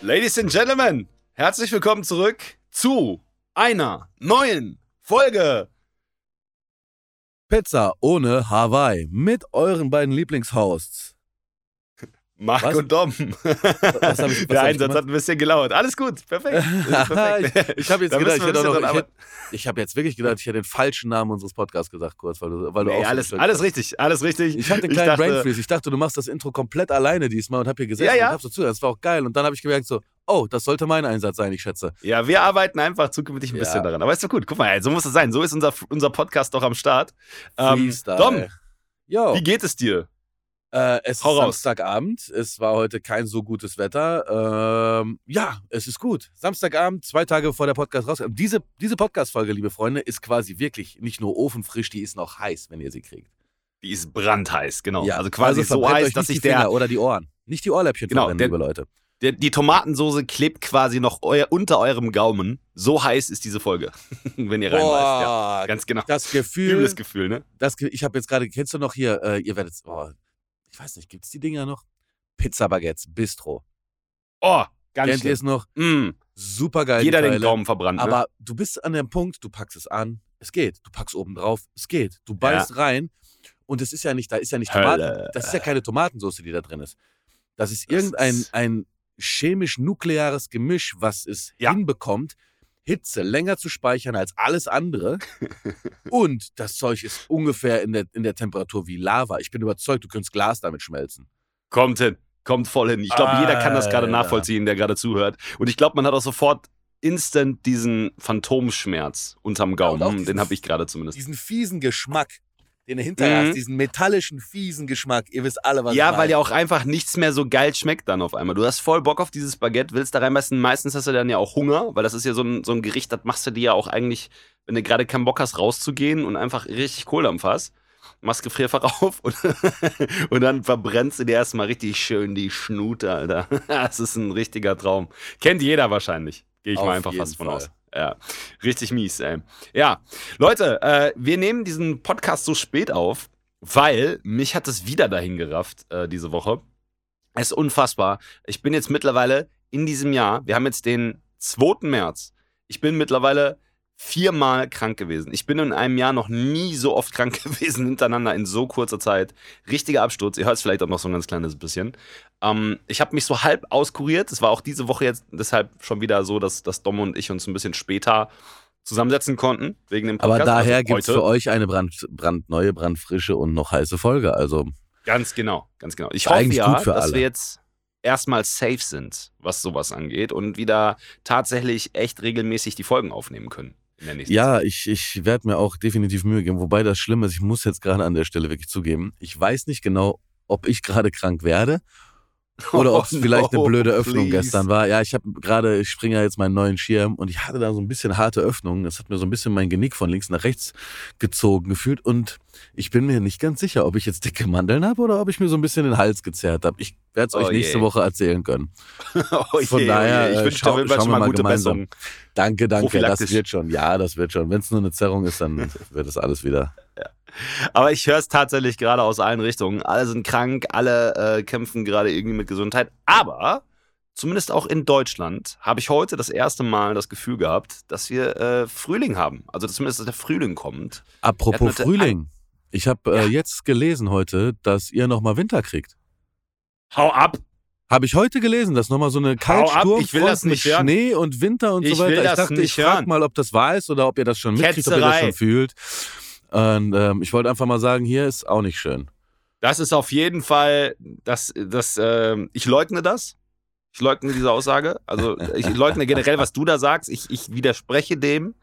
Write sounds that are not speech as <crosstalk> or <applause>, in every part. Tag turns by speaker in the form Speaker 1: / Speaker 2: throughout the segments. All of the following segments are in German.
Speaker 1: Ladies and Gentlemen, herzlich willkommen zurück zu einer neuen Folge.
Speaker 2: Pizza ohne Hawaii mit euren beiden Lieblingshosts.
Speaker 1: Marc
Speaker 2: Was?
Speaker 1: und Dom.
Speaker 2: Was hab ich- was
Speaker 1: Der Einsatz hat ein bisschen gelauert. Alles gut, perfekt. <laughs> Perfekt.
Speaker 2: ich ich habe jetzt
Speaker 1: Da
Speaker 2: gedacht, ich hätte noch, ich, hätte, ich habe jetzt wirklich gedacht, ich hätte den falschen Namen unseres Podcasts gesagt, kurz, weil du, weil du
Speaker 1: Nee,
Speaker 2: auch
Speaker 1: alles, alles richtig, alles richtig.
Speaker 2: Ich hatte einen kleinen
Speaker 1: dachte,
Speaker 2: Brain Freeze. Ich dachte, du machst das Intro komplett alleine diesmal und hab hier gesessen
Speaker 1: Ja, ja.
Speaker 2: und hab so zugehört. Das war auch geil. Und dann habe ich gemerkt so, oh, das sollte mein Einsatz sein, ich schätze.
Speaker 1: Ja, wir arbeiten einfach zukünftig ein
Speaker 2: Ja.
Speaker 1: bisschen daran. Aber ist doch gut. Guck mal, so muss es sein. So ist unser, unser Podcast doch am Start. Ähm. Dom,
Speaker 2: Yo.
Speaker 1: wie geht es dir?
Speaker 2: Äh, es
Speaker 1: Hau
Speaker 2: ist
Speaker 1: raus.
Speaker 2: Samstagabend. Es war heute kein so gutes Wetter. Ähm, ja, es ist gut. Samstagabend, zwei Tage bevor der Podcast rauskommt. Diese, diese Podcast-Folge, liebe Freunde, ist quasi wirklich nicht nur ofenfrisch, die ist noch heiß, wenn ihr sie kriegt.
Speaker 1: Die ist brandheiß, genau.
Speaker 2: Ja,
Speaker 1: also quasi so
Speaker 2: verbrennt
Speaker 1: heiß, dass sich
Speaker 2: Finger
Speaker 1: der,
Speaker 2: oder die Ohren. Nicht die Ohrläppchen
Speaker 1: Genau,
Speaker 2: verbrennen, liebe Leute.
Speaker 1: der, die Tomatensoße klebt quasi noch eu, unter eurem Gaumen. So heiß ist diese Folge, <laughs> wenn ihr reinbeißt. Ja, ganz genau.
Speaker 2: das Gefühl,
Speaker 1: Übles Gefühl, ne?
Speaker 2: das, ich habe jetzt gerade, kennst du noch hier, äh, ihr werdet, oh, ich weiß nicht, gibt's die Dinger noch? Pizza Baguettes, Bistro.
Speaker 1: Oh, ganz
Speaker 2: Kennt ihr es noch?
Speaker 1: Mm,
Speaker 2: Super geil.
Speaker 1: jeder
Speaker 2: die
Speaker 1: den
Speaker 2: Teile.
Speaker 1: Gaumen verbrannt. ne?
Speaker 2: Aber du bist an dem Punkt, du packst es an, es geht. Du packst oben drauf, es geht. Du beißt rein und es ist ja nicht, da ist ja nicht Tomaten,
Speaker 1: Hölle.
Speaker 2: das ist ja keine Tomatensauce, die da drin ist. Das ist
Speaker 1: Das
Speaker 2: irgendein
Speaker 1: ist-
Speaker 2: ein chemisch-nukleares Gemisch, was es
Speaker 1: Ja.
Speaker 2: hinbekommt, Hitze länger zu speichern als alles andere. <laughs> und das Zeug ist ungefähr in der, in der Temperatur wie Lava. Ich bin überzeugt, du könntest Glas damit schmelzen.
Speaker 1: Kommt hin, kommt voll hin. Ich glaube, jeder kann das gerade nachvollziehen, der gerade zuhört. Und ich glaube, man hat auch sofort instant diesen Phantomschmerz unterm Gaumen. Hm,
Speaker 2: diesen-
Speaker 1: den habe ich gerade zumindest.
Speaker 2: Diesen fiesen Geschmack, den hinterher
Speaker 1: Mhm.
Speaker 2: hast, diesen metallischen, fiesen Geschmack. Ihr wisst alle, was ich
Speaker 1: Ja,
Speaker 2: meine.
Speaker 1: weil ja auch einfach nichts mehr so geil schmeckt dann auf einmal. Du hast voll Bock auf dieses Baguette, willst da reinbeißen. Meistens hast du dann ja auch Hunger, weil das ist ja so ein, so ein Gericht, das machst du dir ja auch eigentlich, wenn du gerade keinen Bock hast, rauszugehen und einfach richtig Kohl am Fass. Machst Gefrierfach <laughs> auf und, und dann verbrennst du dir erstmal richtig schön die Schnute, Alter. <laughs> Das ist ein richtiger Traum. Kennt jeder wahrscheinlich. Gehe ich
Speaker 2: Auf
Speaker 1: mal einfach fast von
Speaker 2: Fall.
Speaker 1: aus. Ja, richtig mies, ey. Ja, Leute, äh, wir nehmen diesen Podcast so spät auf, weil mich hat es wieder dahin gerafft äh, diese Woche. Es ist unfassbar. Ich bin jetzt mittlerweile in diesem Jahr, wir haben jetzt den 2. März. Ich bin mittlerweile viermal krank gewesen. Ich bin in einem Jahr noch nie so oft <laughs> krank gewesen hintereinander in so kurzer Zeit. Richtiger Absturz. Ihr hört es vielleicht auch noch so ein ganz kleines bisschen. Ähm, ich habe mich so halb auskuriert. Es war auch diese Woche jetzt deshalb schon wieder so, dass, dass Dom und ich uns ein bisschen später zusammensetzen konnten wegen dem
Speaker 2: Aber
Speaker 1: Podcast.
Speaker 2: daher
Speaker 1: Also
Speaker 2: gibt es für euch eine brand, brandneue, brandfrische und noch heiße Folge. Also
Speaker 1: Ganz genau, ganz genau. Ich hoffe ja, dass
Speaker 2: alle.
Speaker 1: wir jetzt erstmal safe sind, was sowas angeht und wieder tatsächlich echt regelmäßig die Folgen aufnehmen können. In der nächsten
Speaker 2: ja, ich, ich werde mir auch definitiv Mühe geben. Wobei das Schlimme ist, ich muss jetzt gerade an der Stelle wirklich zugeben, ich weiß nicht genau, ob ich gerade krank werde. <laughs> oder ob es
Speaker 1: Oh
Speaker 2: vielleicht eine
Speaker 1: no,
Speaker 2: blöde Öffnung
Speaker 1: please.
Speaker 2: gestern war. Ja, ich habe gerade, ich springe ja jetzt meinen neuen Schirm und ich hatte da so ein bisschen harte Öffnungen. Das hat mir so ein bisschen mein Genick von links nach rechts gezogen gefühlt und ich bin mir nicht ganz sicher, ob ich jetzt dicke Mandeln habe oder ob ich mir so ein bisschen den Hals gezerrt habe. Ich werde es euch
Speaker 1: Oh
Speaker 2: nächste
Speaker 1: je.
Speaker 2: Woche erzählen können. <laughs>
Speaker 1: Oh
Speaker 2: Von
Speaker 1: oh je.
Speaker 2: daher,
Speaker 1: ich
Speaker 2: äh,
Speaker 1: wünsche dir
Speaker 2: schauen
Speaker 1: mal
Speaker 2: mal
Speaker 1: gute
Speaker 2: gemeinsam.
Speaker 1: Besserung.
Speaker 2: Danke, danke. Das wird schon. Ja, das wird schon. Wenn es nur eine Zerrung ist, dann wird das alles wieder.
Speaker 1: Aber ich höre es tatsächlich gerade aus allen Richtungen. Alle sind krank, alle äh, kämpfen gerade irgendwie mit Gesundheit. Aber zumindest auch in Deutschland habe ich heute das erste Mal das Gefühl gehabt, dass wir äh, Frühling haben. Also zumindest, dass der Frühling kommt.
Speaker 2: Apropos Frühling. Ich habe äh,
Speaker 1: Ja.
Speaker 2: jetzt gelesen heute, dass ihr nochmal Winter kriegt.
Speaker 1: Hau ab!
Speaker 2: Habe ich heute gelesen, dass nochmal so eine
Speaker 1: das
Speaker 2: mit
Speaker 1: nicht hören.
Speaker 2: Schnee und Winter und
Speaker 1: Ich
Speaker 2: so weiter.
Speaker 1: will
Speaker 2: ich
Speaker 1: das
Speaker 2: dachte,
Speaker 1: nicht
Speaker 2: ich frage mal, ob das wahr ist oder ob ihr das schon mitkriegt, ob ihr das
Speaker 1: Ketzerei.
Speaker 2: schon fühlt. Und ähm, ich wollte einfach mal sagen, hier ist auch nicht schön.
Speaker 1: Das ist auf jeden Fall, das, das, ähm, ich leugne das. Ich leugne diese Aussage. Also ich <laughs> leugne generell, was du da sagst. Ich, ich widerspreche dem.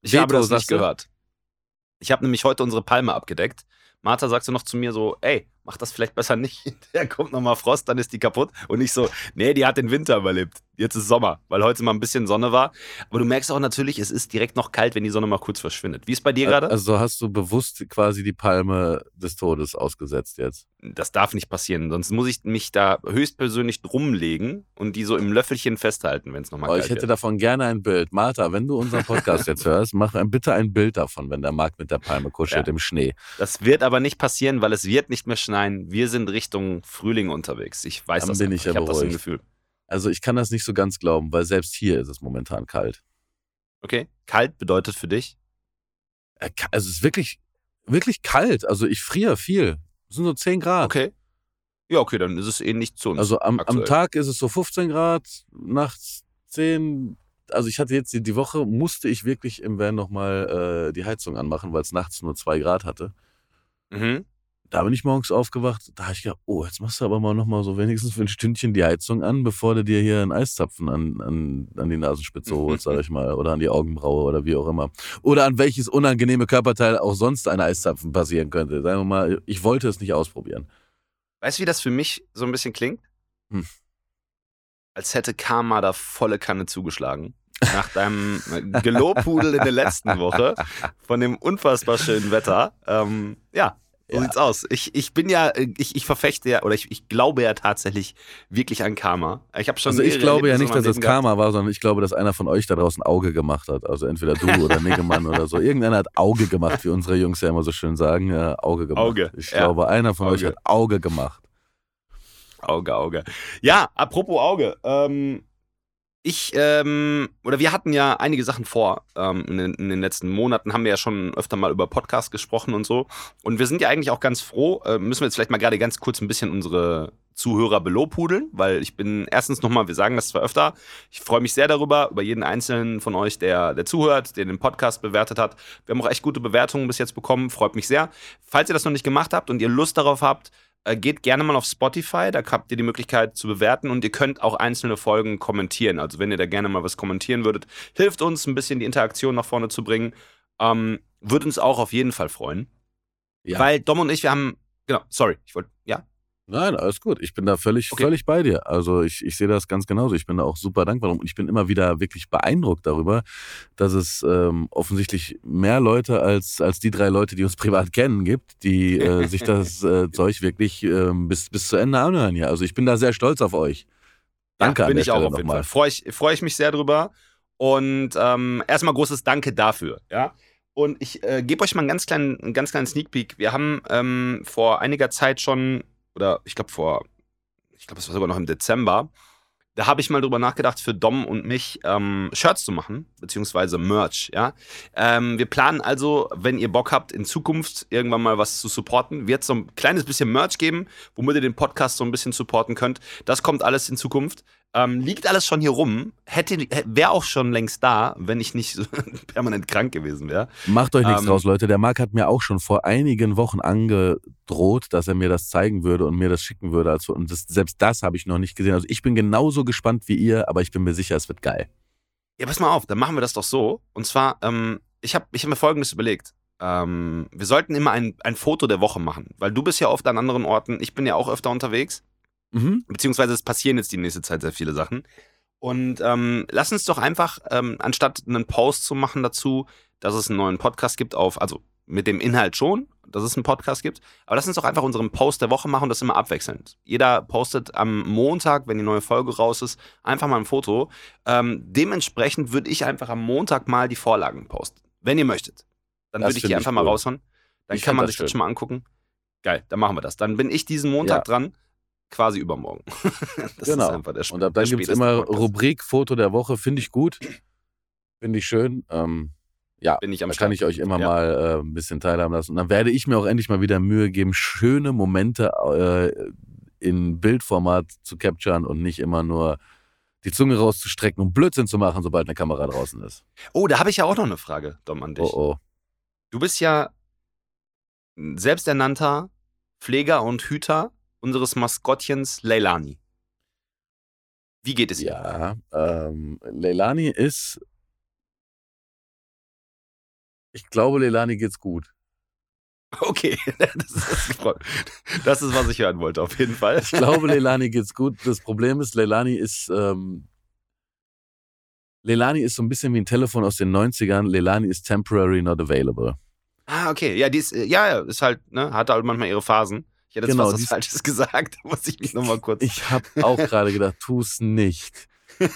Speaker 1: Ich
Speaker 2: Veto,
Speaker 1: habe das nicht gehört. Ich habe nämlich heute unsere Palme abgedeckt. Martha sagte noch zu mir so, ey, mach das vielleicht besser nicht. <laughs> Da kommt nochmal Frost, dann ist die kaputt. Und ich so, nee, die hat den Winter überlebt. Jetzt ist Sommer, weil heute mal ein bisschen Sonne war. Aber du merkst auch natürlich, es ist direkt noch kalt, wenn die Sonne mal kurz verschwindet. Wie ist bei dir gerade?
Speaker 2: Also hast du bewusst quasi die Palme des Todes ausgesetzt jetzt.
Speaker 1: Das darf nicht passieren, sonst muss ich mich da höchstpersönlich drumlegen und die so im Löffelchen festhalten, wenn es nochmal
Speaker 2: Oh,
Speaker 1: kalt
Speaker 2: ich hätte
Speaker 1: wird.
Speaker 2: davon gerne ein Bild. Martha, wenn du unseren Podcast <laughs> jetzt hörst, mach ein, bitte ein Bild davon, wenn der Markt mit der Palme kuschelt
Speaker 1: Ja.
Speaker 2: im Schnee.
Speaker 1: Das wird aber nicht passieren, weil es wird nicht mehr schneien. Nein, wir sind Richtung Frühling unterwegs. Ich weiß
Speaker 2: Dann
Speaker 1: das
Speaker 2: bin
Speaker 1: einfach.
Speaker 2: ich ja
Speaker 1: ich habe das im. Gefühl.
Speaker 2: Also ich kann das nicht so ganz glauben, weil selbst hier ist es momentan kalt.
Speaker 1: Okay. Kalt bedeutet für dich?
Speaker 2: Äh, Also es ist wirklich, wirklich kalt. Also ich friere viel. Es sind so 10 Grad.
Speaker 1: Okay. Ja, okay, dann ist es ähnlich zu uns.
Speaker 2: Also am, am. Tag ist es so 15 Grad, nachts 10. Also ich hatte jetzt die, die Woche, musste ich wirklich im Van nochmal äh, die Heizung anmachen, weil es nachts nur 2 Grad hatte.
Speaker 1: Mhm.
Speaker 2: Da bin ich morgens aufgewacht, da habe ich gedacht, oh, jetzt machst du aber mal nochmal so wenigstens für ein Stündchen die Heizung an, bevor du dir hier einen Eiszapfen an, an, an die Nasenspitze <laughs> holst, sag ich mal, oder an die Augenbraue oder wie auch immer. Oder an welches unangenehme Körperteil auch sonst ein Eiszapfen passieren könnte. Sagen wir mal, ich wollte es nicht ausprobieren.
Speaker 1: Weißt du, wie das für mich so ein bisschen klingt?
Speaker 2: Hm.
Speaker 1: Als hätte Karma da volle Kanne zugeschlagen. Nach deinem Gelobhudel in der letzten Woche von dem unfassbar schönen Wetter. Ähm, ja, so
Speaker 2: Ja.
Speaker 1: sieht's aus. Ich, ich bin ja, äh, ich, ich verfechte ja, oder ich, ich glaube ja tatsächlich wirklich an Karma. Ich habe schon
Speaker 2: Also ich glaube ja nicht, dass das
Speaker 1: Leben gehabt.
Speaker 2: Karma war, sondern ich glaube, dass einer von euch da draußen Auge gemacht hat. Also entweder du oder <laughs> Niggemann oder so. Irgendeiner hat Auge gemacht, wie unsere Jungs ja immer so schön sagen. Ja, Auge gemacht.
Speaker 1: Auge,
Speaker 2: Ich
Speaker 1: ja.
Speaker 2: glaube, einer von euch
Speaker 1: Auge.
Speaker 2: hat Auge gemacht.
Speaker 1: Auge, Auge. Ja, apropos Auge. Ähm, ich, ähm, oder wir hatten ja einige Sachen vor. Ähm, in, den, in den letzten Monaten haben wir ja schon öfter mal über Podcasts gesprochen und so. Und wir sind ja eigentlich auch ganz froh. Äh, müssen wir jetzt vielleicht mal gerade ganz kurz ein bisschen unsere Zuhörer belobhudeln, weil ich bin erstens nochmal, wir sagen das zwar öfter, ich freue mich sehr darüber, über jeden einzelnen von euch, der, der zuhört, der den Podcast bewertet hat. Wir haben auch echt gute Bewertungen bis jetzt bekommen, freut mich sehr. Falls ihr das noch nicht gemacht habt und ihr Lust darauf habt, geht gerne mal auf Spotify, da habt ihr die Möglichkeit zu bewerten und ihr könnt auch einzelne Folgen kommentieren. Also wenn ihr da gerne mal was kommentieren würdet, hilft uns ein bisschen die Interaktion nach vorne zu bringen. Ähm, würde uns auch auf jeden Fall freuen.
Speaker 2: Ja.
Speaker 1: Weil Dom und ich, wir haben, genau, sorry, ich wollte, ja,
Speaker 2: Nein, alles gut. Ich bin da völlig,
Speaker 1: Okay.
Speaker 2: völlig bei dir. Also ich, ich sehe das ganz genauso. Ich bin da auch super dankbar drum. und ich bin immer wieder wirklich beeindruckt darüber, dass es ähm, offensichtlich mehr Leute als, als die drei Leute, die uns <laughs> privat kennen, gibt, die äh, sich das äh, <laughs> Zeug wirklich ähm, bis, bis zu Ende anhören. Ja, also ich bin da sehr stolz auf euch. Danke
Speaker 1: ja,
Speaker 2: an
Speaker 1: bin ich auch
Speaker 2: Stelle
Speaker 1: auf jeden. Fall. Freue ich, freu ich mich sehr drüber. Und ähm, erstmal großes Danke dafür, ja. Und ich äh, gebe euch mal einen ganz kleinen, einen ganz kleinen Sneak Peek. Wir haben ähm, vor einiger Zeit schon, oder ich glaube vor, ich glaube, es war sogar noch im Dezember, da habe ich mal drüber nachgedacht, für Dom und mich ähm, Shirts zu machen, beziehungsweise Merch, ja. Ähm, wir planen also, wenn ihr Bock habt, in Zukunft irgendwann mal was zu supporten, wird so ein kleines bisschen Merch geben, womit ihr den Podcast so ein bisschen supporten könnt. Das kommt alles in Zukunft. Ähm, liegt alles schon hier rum. Hätte, wäre auch schon längst da, wenn ich nicht <laughs> permanent krank gewesen wäre.
Speaker 2: Macht euch nichts
Speaker 1: Ähm,
Speaker 2: draus, Leute. Der Marc hat mir auch schon vor einigen Wochen angedroht, dass er mir das zeigen würde und mir das schicken würde. Also, und das, selbst das habe ich noch nicht gesehen. Also ich bin genauso gespannt wie ihr, aber ich bin mir sicher, es wird geil.
Speaker 1: Ja, pass mal auf, dann machen wir das doch so. Und zwar, ähm, ich habe ich hab mir Folgendes überlegt. Ähm, wir sollten immer ein, ein Foto der Woche machen, weil du bist ja oft an anderen Orten, ich bin ja auch öfter unterwegs.
Speaker 2: Mhm.
Speaker 1: beziehungsweise es passieren jetzt die nächste Zeit sehr viele Sachen. Und ähm, lass uns doch einfach, ähm, anstatt einen Post zu machen dazu, dass es einen neuen Podcast gibt, auf, also mit dem Inhalt schon, dass es einen Podcast gibt, aber lass uns doch einfach unseren Post der Woche machen und das immer abwechselnd. Jeder postet am Montag, wenn die neue Folge raus ist, einfach mal ein Foto. Ähm, dementsprechend würde ich einfach am Montag mal die Vorlagen posten, wenn ihr möchtet. Dann
Speaker 2: Das
Speaker 1: würde ich die einfach mal
Speaker 2: cool.
Speaker 1: raushauen. Dann
Speaker 2: Ich
Speaker 1: kann man
Speaker 2: das
Speaker 1: sich das
Speaker 2: schön.
Speaker 1: schon mal angucken. Geil, dann machen wir das. Dann bin ich diesen Montag
Speaker 2: Ja.
Speaker 1: dran, quasi übermorgen. <laughs> das
Speaker 2: Genau.
Speaker 1: ist einfach der Sp-
Speaker 2: Und ab dann gibt es immer
Speaker 1: Podcast.
Speaker 2: Rubrik Foto der Woche. Finde ich gut. Finde ich schön. Ähm, ja,
Speaker 1: Bin ich am
Speaker 2: da
Speaker 1: Start.
Speaker 2: kann ich euch immer
Speaker 1: Ja.
Speaker 2: mal äh, ein bisschen teilhaben lassen. Und dann werde ich mir auch endlich mal wieder Mühe geben, schöne Momente äh, in Bildformat zu capturen und nicht immer nur die Zunge rauszustrecken und Blödsinn zu machen, sobald eine Kamera draußen ist.
Speaker 1: Oh, da habe ich ja auch noch eine Frage, Dom, an dich.
Speaker 2: Oh oh.
Speaker 1: Du bist ja selbsternannter Pfleger und Hüter unseres Maskottchens Leilani. Wie geht es ihr?
Speaker 2: Ja, ähm, Leilani ist. Ich glaube, Leilani geht's gut.
Speaker 1: Okay, <laughs> das ist, das, ist, das ist, was ich hören wollte, auf jeden Fall.
Speaker 2: Ich glaube, Leilani geht's gut. Das Problem ist, Leilani ist. Ähm, Leilani ist so ein bisschen wie ein Telefon aus den 90ern. Leilani ist temporary not available.
Speaker 1: Ah, okay. Ja, die ist, äh, ja, ja, ist halt, ne, hat halt manchmal ihre Phasen. Ich hätte jetzt
Speaker 2: Genau,
Speaker 1: was
Speaker 2: die ist-
Speaker 1: Falsches gesagt, <laughs> da muss ich mich nochmal kurz.
Speaker 2: Ich habe auch gerade gedacht, tu's nicht. <laughs>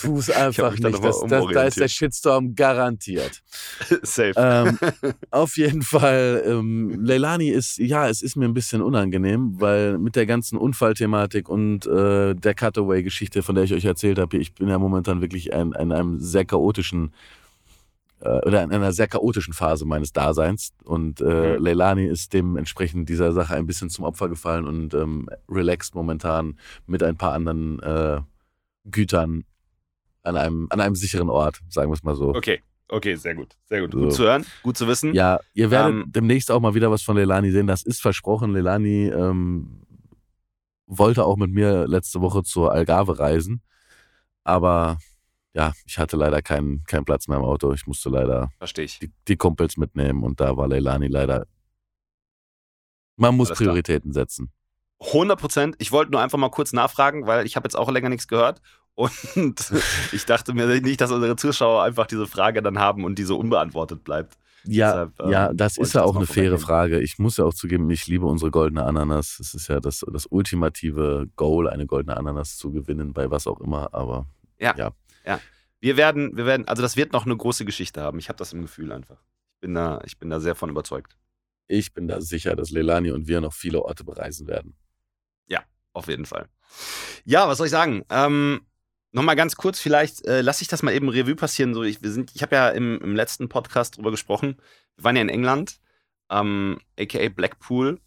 Speaker 2: Tu es einfach nicht. Das, das, da ist der. Shitstorm garantiert. <laughs>
Speaker 1: Safe.
Speaker 2: ähm, auf jeden Fall, ähm, Leilani ist, ja, es ist mir ein bisschen unangenehm, weil mit der ganzen Unfallthematik und äh, der Cutaway-Geschichte, von der ich euch erzählt habe, ich bin ja momentan wirklich in, in einem sehr chaotischen oder in einer sehr chaotischen Phase meines Daseins und äh. Leilani ist dementsprechend dieser Sache ein bisschen zum Opfer gefallen und ähm, relaxt momentan mit ein paar anderen äh, Gütern an einem, an einem sicheren Ort, sagen wir es mal so.
Speaker 1: Okay, okay, sehr gut. Sehr gut.
Speaker 2: So.
Speaker 1: Gut zu hören, gut zu wissen.
Speaker 2: Ja, ihr werdet
Speaker 1: Ähm,
Speaker 2: demnächst auch mal wieder was von Leilani sehen. Das ist versprochen. Leilani ähm, wollte auch mit mir letzte Woche zur Algarve reisen. Aber ja, ich hatte leider keinen keinen Platz mehr im Auto. Ich musste leider
Speaker 1: ich.
Speaker 2: die, die Kumpels mitnehmen und da war Leilani leider. Man muss
Speaker 1: Alles klar.
Speaker 2: Prioritäten setzen.
Speaker 1: 100 Prozent. Ich wollte nur einfach mal kurz nachfragen, weil ich habe jetzt auch länger nichts gehört. <laughs> Und ich dachte mir nicht, dass unsere Zuschauer einfach diese Frage dann haben und die so unbeantwortet bleibt.
Speaker 2: Ja,
Speaker 1: Deshalb, ähm,
Speaker 2: ja, das ist ja auch eine faire. Frage. Ich muss ja auch zugeben, ich liebe unsere goldene Ananas. Es ist ja das, das ultimative Goal, eine goldene Ananas zu gewinnen, bei was auch immer. Aber
Speaker 1: Wir werden, wir werden, also das wird noch eine große Geschichte haben. Ich habe das im Gefühl einfach. Ich bin da, ich bin da sehr von überzeugt.
Speaker 2: ich bin da sicher, dass Leilani und wir noch viele Orte bereisen werden.
Speaker 1: Auf jeden Fall. Ja, was soll ich sagen? Ähm, Nochmal ganz kurz, vielleicht äh, lasse ich das mal eben Revue passieren. So, ich, wir sind, ich habe ja im, im letzten Podcast drüber gesprochen. Wir waren ja in England, ähm, aka Blackpool,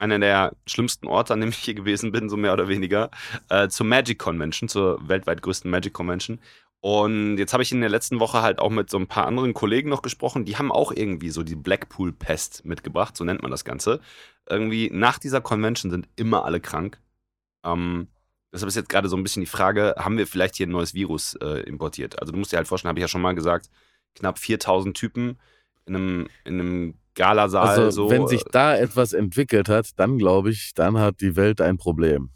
Speaker 1: einer der schlimmsten Orte, an dem ich hier gewesen bin, so mehr oder weniger, äh, zur Magic Convention, zur weltweit größten Magic Convention. Und jetzt habe ich in der letzten Woche halt auch mit so ein paar anderen Kollegen noch gesprochen, die haben auch irgendwie so die Blackpool-Pest mitgebracht, so nennt man das Ganze. Irgendwie nach dieser Convention sind immer alle krank. Ähm, deshalb ist jetzt gerade so ein bisschen die Frage, haben wir vielleicht hier ein neues Virus äh, importiert? Also du musst dir halt vorstellen, habe ich ja schon mal gesagt, knapp 4000 Typen in einem, in einem Galasaal.
Speaker 2: Also,
Speaker 1: so,
Speaker 2: wenn sich da etwas entwickelt hat, dann glaube ich, dann hat die Welt ein Problem.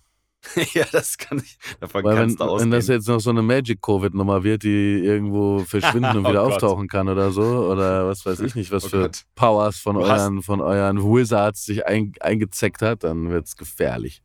Speaker 2: <laughs>
Speaker 1: ja, das kann ich, davon
Speaker 2: Weil wenn,
Speaker 1: kannst du ausgehen.
Speaker 2: wenn das jetzt noch so eine Magic-Covid-Nummer wird, die irgendwo <laughs> verschwinden und
Speaker 1: Oh
Speaker 2: wieder
Speaker 1: Gott.
Speaker 2: auftauchen kann oder so, oder was weiß ich nicht, was
Speaker 1: Oh
Speaker 2: für
Speaker 1: Gott.
Speaker 2: Powers von
Speaker 1: Du hast-
Speaker 2: euren, von euren Wizards sich ein, eingezeckt hat, dann wird es gefährlich.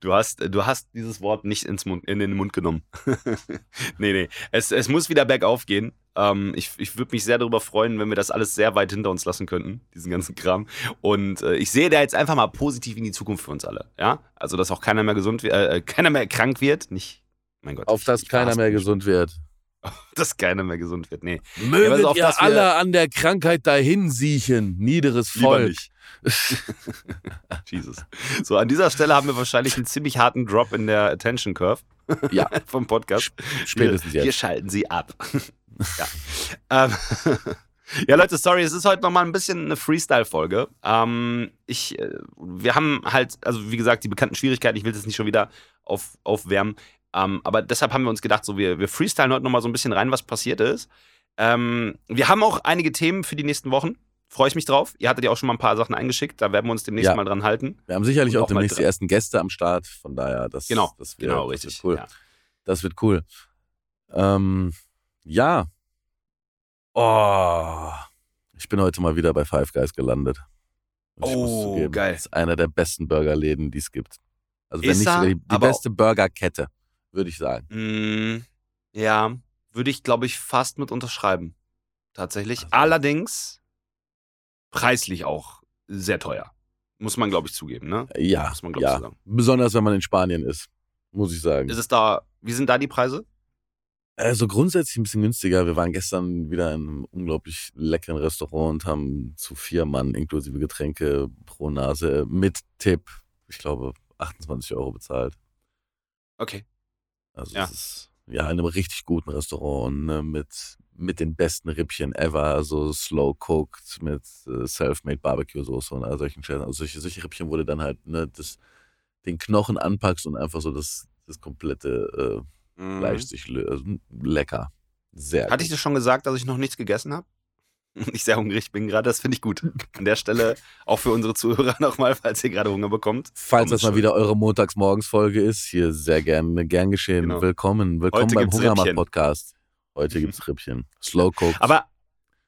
Speaker 1: Du hast, du hast dieses Wort nicht ins Mund, in den Mund genommen. <laughs> nee, nee. Es, es muss wieder bergauf gehen. Ähm, ich ich würde mich sehr darüber freuen, wenn wir das alles sehr weit hinter uns lassen könnten, diesen ganzen Kram. Und äh, ich sehe da jetzt einfach mal positiv in die Zukunft für uns alle. Ja? Also, dass auch keiner mehr gesund wird, äh, keiner mehr krank wird. Nicht, mein Gott.
Speaker 2: Auf
Speaker 1: ich-
Speaker 2: dass
Speaker 1: ich
Speaker 2: keiner mehr gesund wird. <laughs>
Speaker 1: Dass keiner mehr gesund wird. Nee,
Speaker 2: Möget
Speaker 1: also auf
Speaker 2: ihr
Speaker 1: wir-
Speaker 2: alle an der Krankheit dahin siechen, niederes
Speaker 1: lieber
Speaker 2: Volk.
Speaker 1: nicht. <laughs> Jesus. So, an dieser Stelle haben wir wahrscheinlich einen ziemlich harten Drop in der Attention Curve <laughs>
Speaker 2: Ja,
Speaker 1: vom Podcast.
Speaker 2: spätestens
Speaker 1: hier
Speaker 2: jetzt.
Speaker 1: schalten sie ab. ja. Ähm, ja, Leute, sorry, es ist heute nochmal ein bisschen eine Freestyle-Folge. Ähm, ich, äh, wir haben halt, also wie gesagt, die bekannten Schwierigkeiten, ich will das nicht schon wieder auf, aufwärmen. Ähm, aber deshalb haben wir uns gedacht, so wir, wir freestylen heute nochmal so ein bisschen rein, was passiert ist. Ähm, wir haben auch einige Themen für die nächsten Wochen. Freue ich mich drauf. Ihr hattet ja auch schon mal ein paar Sachen eingeschickt, da werden wir uns demnächst
Speaker 2: Ja.
Speaker 1: mal dran halten.
Speaker 2: Wir haben sicherlich auch
Speaker 1: auch
Speaker 2: demnächst die ersten Gäste am Start, von daher, das,
Speaker 1: Genau,
Speaker 2: das, wird,
Speaker 1: Genau,
Speaker 2: das
Speaker 1: richtig.
Speaker 2: wird cool.
Speaker 1: Ja.
Speaker 2: Das wird cool. Ähm, ja. Oh. Ich bin heute mal wieder bei Five Guys gelandet. Und
Speaker 1: Oh,
Speaker 2: zugeben,
Speaker 1: geil.
Speaker 2: Das ist einer der besten Burgerläden, die es gibt. Also wenn
Speaker 1: Ist
Speaker 2: nicht
Speaker 1: er?
Speaker 2: die, die beste Burgerkette, würde ich sagen.
Speaker 1: Mm, ja, würde ich, glaube ich, fast mit unterschreiben. Tatsächlich.
Speaker 2: Also-
Speaker 1: Allerdings preislich auch sehr teuer. Muss man, glaube ich, zugeben, ne?
Speaker 2: Ja,
Speaker 1: Muss man, glaub ich,
Speaker 2: ja.
Speaker 1: so sagen.
Speaker 2: Besonders wenn man in Spanien ist, muss ich sagen.
Speaker 1: Ist es da, wie sind da die Preise?
Speaker 2: Also grundsätzlich ein bisschen günstiger. Wir waren gestern wieder in einem unglaublich leckeren Restaurant und haben zu vier Mann inklusive Getränke pro Nase mit Tipp, ich glaube, 28 Euro bezahlt.
Speaker 1: Okay.
Speaker 2: Also
Speaker 1: Ja.
Speaker 2: es ist ja in einem richtig guten Restaurant ne, mit, mit den besten Rippchen ever, also slow cooked mit äh, self-made Barbecue Soße und all solchen Scheißen. Also solche, solche Rippchen wurde dann halt ne, das, den Knochen anpackst und einfach so das, das komplette äh,
Speaker 1: Mhm.
Speaker 2: Fleisch sich lö- also, lecker. Sehr
Speaker 1: Hatte ich
Speaker 2: gut.
Speaker 1: dir schon gesagt, dass ich noch nichts gegessen habe? Ich sehr hungrig bin gerade, das finde ich gut. An der Stelle auch für unsere Zuhörer <laughs> nochmal, falls ihr gerade Hunger bekommt.
Speaker 2: Falls das mal wieder eure Montagsmorgens-Folge ist, hier sehr gerne, gern geschehen.
Speaker 1: Genau.
Speaker 2: Willkommen, willkommen
Speaker 1: Heute
Speaker 2: beim. Hungermacht-Podcast. Heute gibt's Rippchen. Slow cooked.
Speaker 1: Aber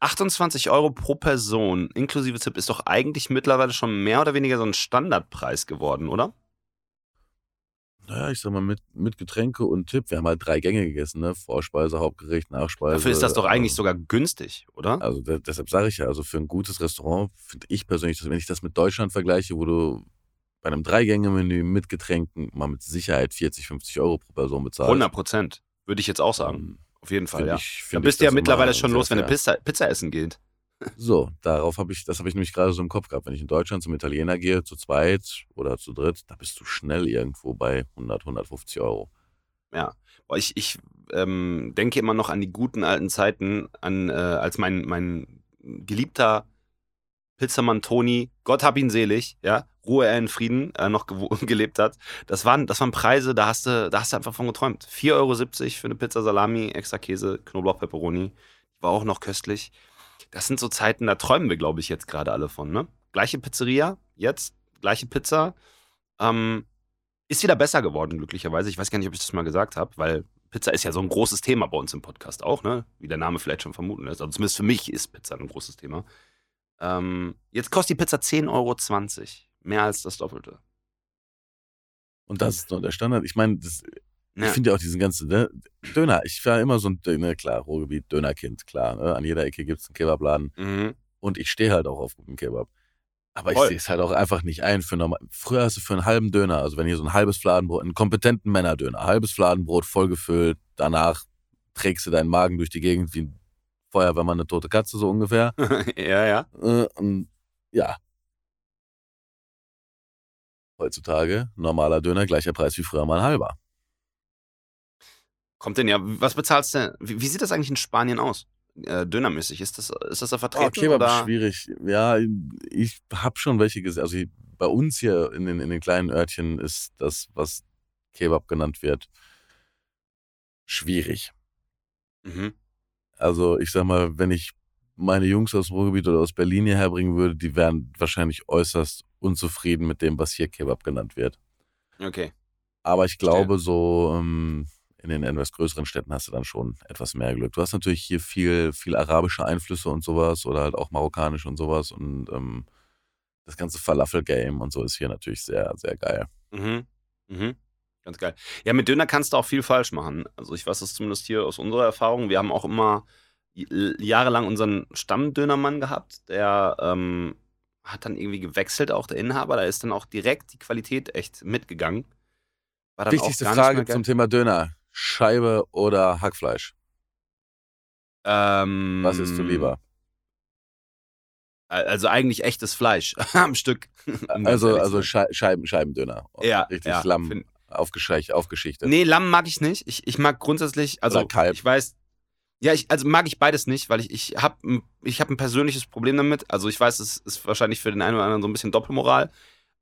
Speaker 1: 28 Euro pro Person inklusive Tipp ist doch eigentlich mittlerweile schon mehr oder weniger so ein Standardpreis geworden, oder?
Speaker 2: Naja, ich sag mal, mit, mit Getränke und Tipp. Wir haben halt drei Gänge gegessen, ne? Vorspeise, Hauptgericht, Nachspeise.
Speaker 1: Dafür ist das doch eigentlich
Speaker 2: ähm,
Speaker 1: sogar günstig, oder?
Speaker 2: Also de deshalb sage ich ja, also für ein gutes Restaurant finde ich persönlich, dass wenn ich das mit Deutschland vergleiche, wo du bei einem Drei-Gänge-Menü mit Getränken mal mit Sicherheit 40, 50 Euro pro Person bezahlst.
Speaker 1: 100 Prozent, würde ich jetzt auch sagen.
Speaker 2: ähm,
Speaker 1: Auf jeden Fall,
Speaker 2: find
Speaker 1: ja.
Speaker 2: ich-
Speaker 1: Da bist du ja mittlerweile schon los, wenn du. Pizza, Pizza essen geht.
Speaker 2: So, darauf habe ich, das habe ich nämlich gerade so im Kopf gehabt. Wenn ich in Deutschland zum Italiener gehe, zu zweit oder zu dritt, da bist du schnell irgendwo bei 100, 150 Euro.
Speaker 1: Boah, ich ich ähm, denke immer noch an die guten alten Zeiten, an, äh, als mein, mein geliebter Pizzamann Toni, Gott hab ihn selig, ja, Ruhe er in Frieden, äh, noch <laughs> gelebt hat. Das waren, das waren Preise, da hast du, da hast du einfach von geträumt. 4,70 Euro für eine Pizza Salami, extra Käse, Knoblauch, Pepperoni. War auch noch köstlich. Das sind so Zeiten, da träumen wir, glaube ich, jetzt gerade alle von, ne? Gleiche Pizzeria, jetzt, gleiche Pizza. Ähm, ist wieder besser geworden, glücklicherweise. Ich weiß gar nicht, ob ich das mal gesagt habe, weil Pizza ist ja so ein großes Thema bei uns im Podcast auch, ne? Wie der Name vielleicht schon vermuten lässt. Also zumindest für mich ist Pizza ein großes Thema. Ähm, jetzt kostet die Pizza 10,20 Euro. Mehr als das Doppelte.
Speaker 2: Und das ist nur der Standard. Ich meine, das,
Speaker 1: Ja.
Speaker 2: ich finde ja auch diesen ganzen ne, Döner. Ich war immer so ein Döner, klar, Ruhrgebiet, Dönerkind, klar. Ne? An jeder Ecke gibt es einen Kebabladen.
Speaker 1: Mhm.
Speaker 2: Und ich stehe halt auch auf guten Kebab. Aber ich
Speaker 1: Voll.
Speaker 2: sehe es halt auch einfach nicht ein für normal. Früher hast du für einen halben Döner, also wenn hier so ein halbes Fladenbrot, einen kompetenten Männerdöner, halbes Fladenbrot vollgefüllt, danach trägst du deinen Magen durch die Gegend wie ein Feuerwehrmann eine tote Katze, so ungefähr. <laughs>
Speaker 1: ja, ja.
Speaker 2: Äh, und ja. Heutzutage normaler Döner, gleicher Preis wie früher mal ein halber.
Speaker 1: Kommt denn ja, was bezahlst du? Wie, wie sieht das eigentlich in Spanien aus? Äh, dönermäßig. Ist das, ist das da vertreten?
Speaker 2: Oh, Kebab ist
Speaker 1: oder?
Speaker 2: schwierig. Ja, ich habe schon welche gesehen. Also bei uns hier in den, in den kleinen Örtchen ist das, was Kebab genannt wird, schwierig.
Speaker 1: Mhm.
Speaker 2: Also ich sag mal, wenn ich meine Jungs aus dem Ruhrgebiet oder aus Berlin hierher bringen würde, die wären wahrscheinlich äußerst unzufrieden mit dem, was hier Kebab genannt wird.
Speaker 1: Okay.
Speaker 2: Aber ich glaube, so ähm, in den etwas größeren Städten hast du dann schon etwas mehr Glück. Du hast natürlich hier viel, viel arabische Einflüsse und sowas oder halt auch marokkanisch und sowas und ähm, das ganze Falafel-Game und so ist hier natürlich sehr, sehr geil.
Speaker 1: Mhm. Mhm. Ganz geil. Ja, mit Döner kannst du auch viel falsch machen. Also ich weiß das zumindest hier aus unserer Erfahrung. Wir haben auch immer jahrelang unseren Stammdönermann gehabt, der ähm, hat dann irgendwie gewechselt, auch der Inhaber. Da ist dann auch direkt die Qualität echt mitgegangen.
Speaker 2: Wichtigste Frage zum Thema Döner. Scheibe oder Hackfleisch?
Speaker 1: Ähm,
Speaker 2: Was isst du lieber?
Speaker 1: Also eigentlich echtes Fleisch <laughs> am Stück.
Speaker 2: Also, also Scheiben, Scheibendöner.
Speaker 1: ja,
Speaker 2: Richtig
Speaker 1: ja,
Speaker 2: Lamm
Speaker 1: find-
Speaker 2: aufgescheicht, aufgeschichtet.
Speaker 1: Nee, Lamm mag ich nicht. Ich, ich mag grundsätzlich, also ich weiß, ja, ich, also mag ich beides nicht, weil ich, ich habe ich hab ein persönliches Problem damit. Also ich weiß, es ist wahrscheinlich für den einen oder anderen so ein bisschen Doppelmoral,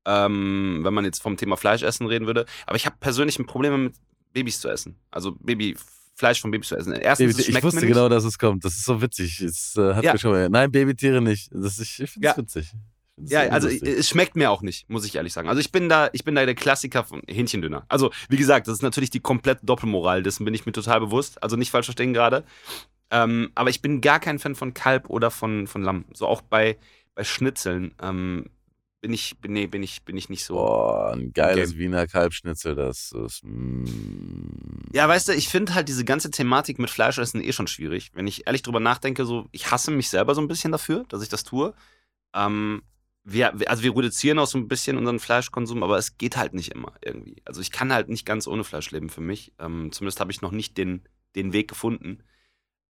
Speaker 1: ähm, wenn man jetzt vom Thema Fleisch essen reden würde. Aber ich habe persönlich ein Problem damit, Babys zu essen. Also Baby, Fleisch von Babys zu essen. Erstens,
Speaker 2: Baby, ich wusste genau, dass es kommt. Das ist so witzig. Es äh, hat
Speaker 1: Ja.
Speaker 2: mir schon mal. Nein, Babytiere nicht. Das, ich ich finde es
Speaker 1: Ja.
Speaker 2: witzig.
Speaker 1: Ja, also es schmeckt mir auch nicht, muss ich ehrlich sagen. Also ich bin da, ich bin da der Klassiker von Hähnchendöner. Also wie gesagt, das ist natürlich die komplette Doppelmoral, dessen bin ich mir total bewusst. Also nicht falsch verstehen gerade. Ähm, aber ich bin gar kein Fan von Kalb oder von, von Lamm. So auch bei, bei Schnitzeln ähm, bin ich, nee, bin ich, bin ich nicht so.
Speaker 2: Boah, ein geiles
Speaker 1: Okay.
Speaker 2: Wiener Kalbschnitzel, das ist. Mm,
Speaker 1: Ja, weißt du, ich finde halt diese ganze Thematik mit Fleischessen eh schon schwierig. Wenn ich ehrlich drüber nachdenke, so, ich hasse mich selber so ein bisschen dafür, dass ich das tue. Ähm, wir, wir- also wir reduzieren auch so ein bisschen unseren Fleischkonsum, aber es geht halt nicht immer irgendwie. Also ich kann halt nicht ganz ohne Fleisch leben für mich. Ähm, zumindest habe ich noch nicht den, den Weg gefunden.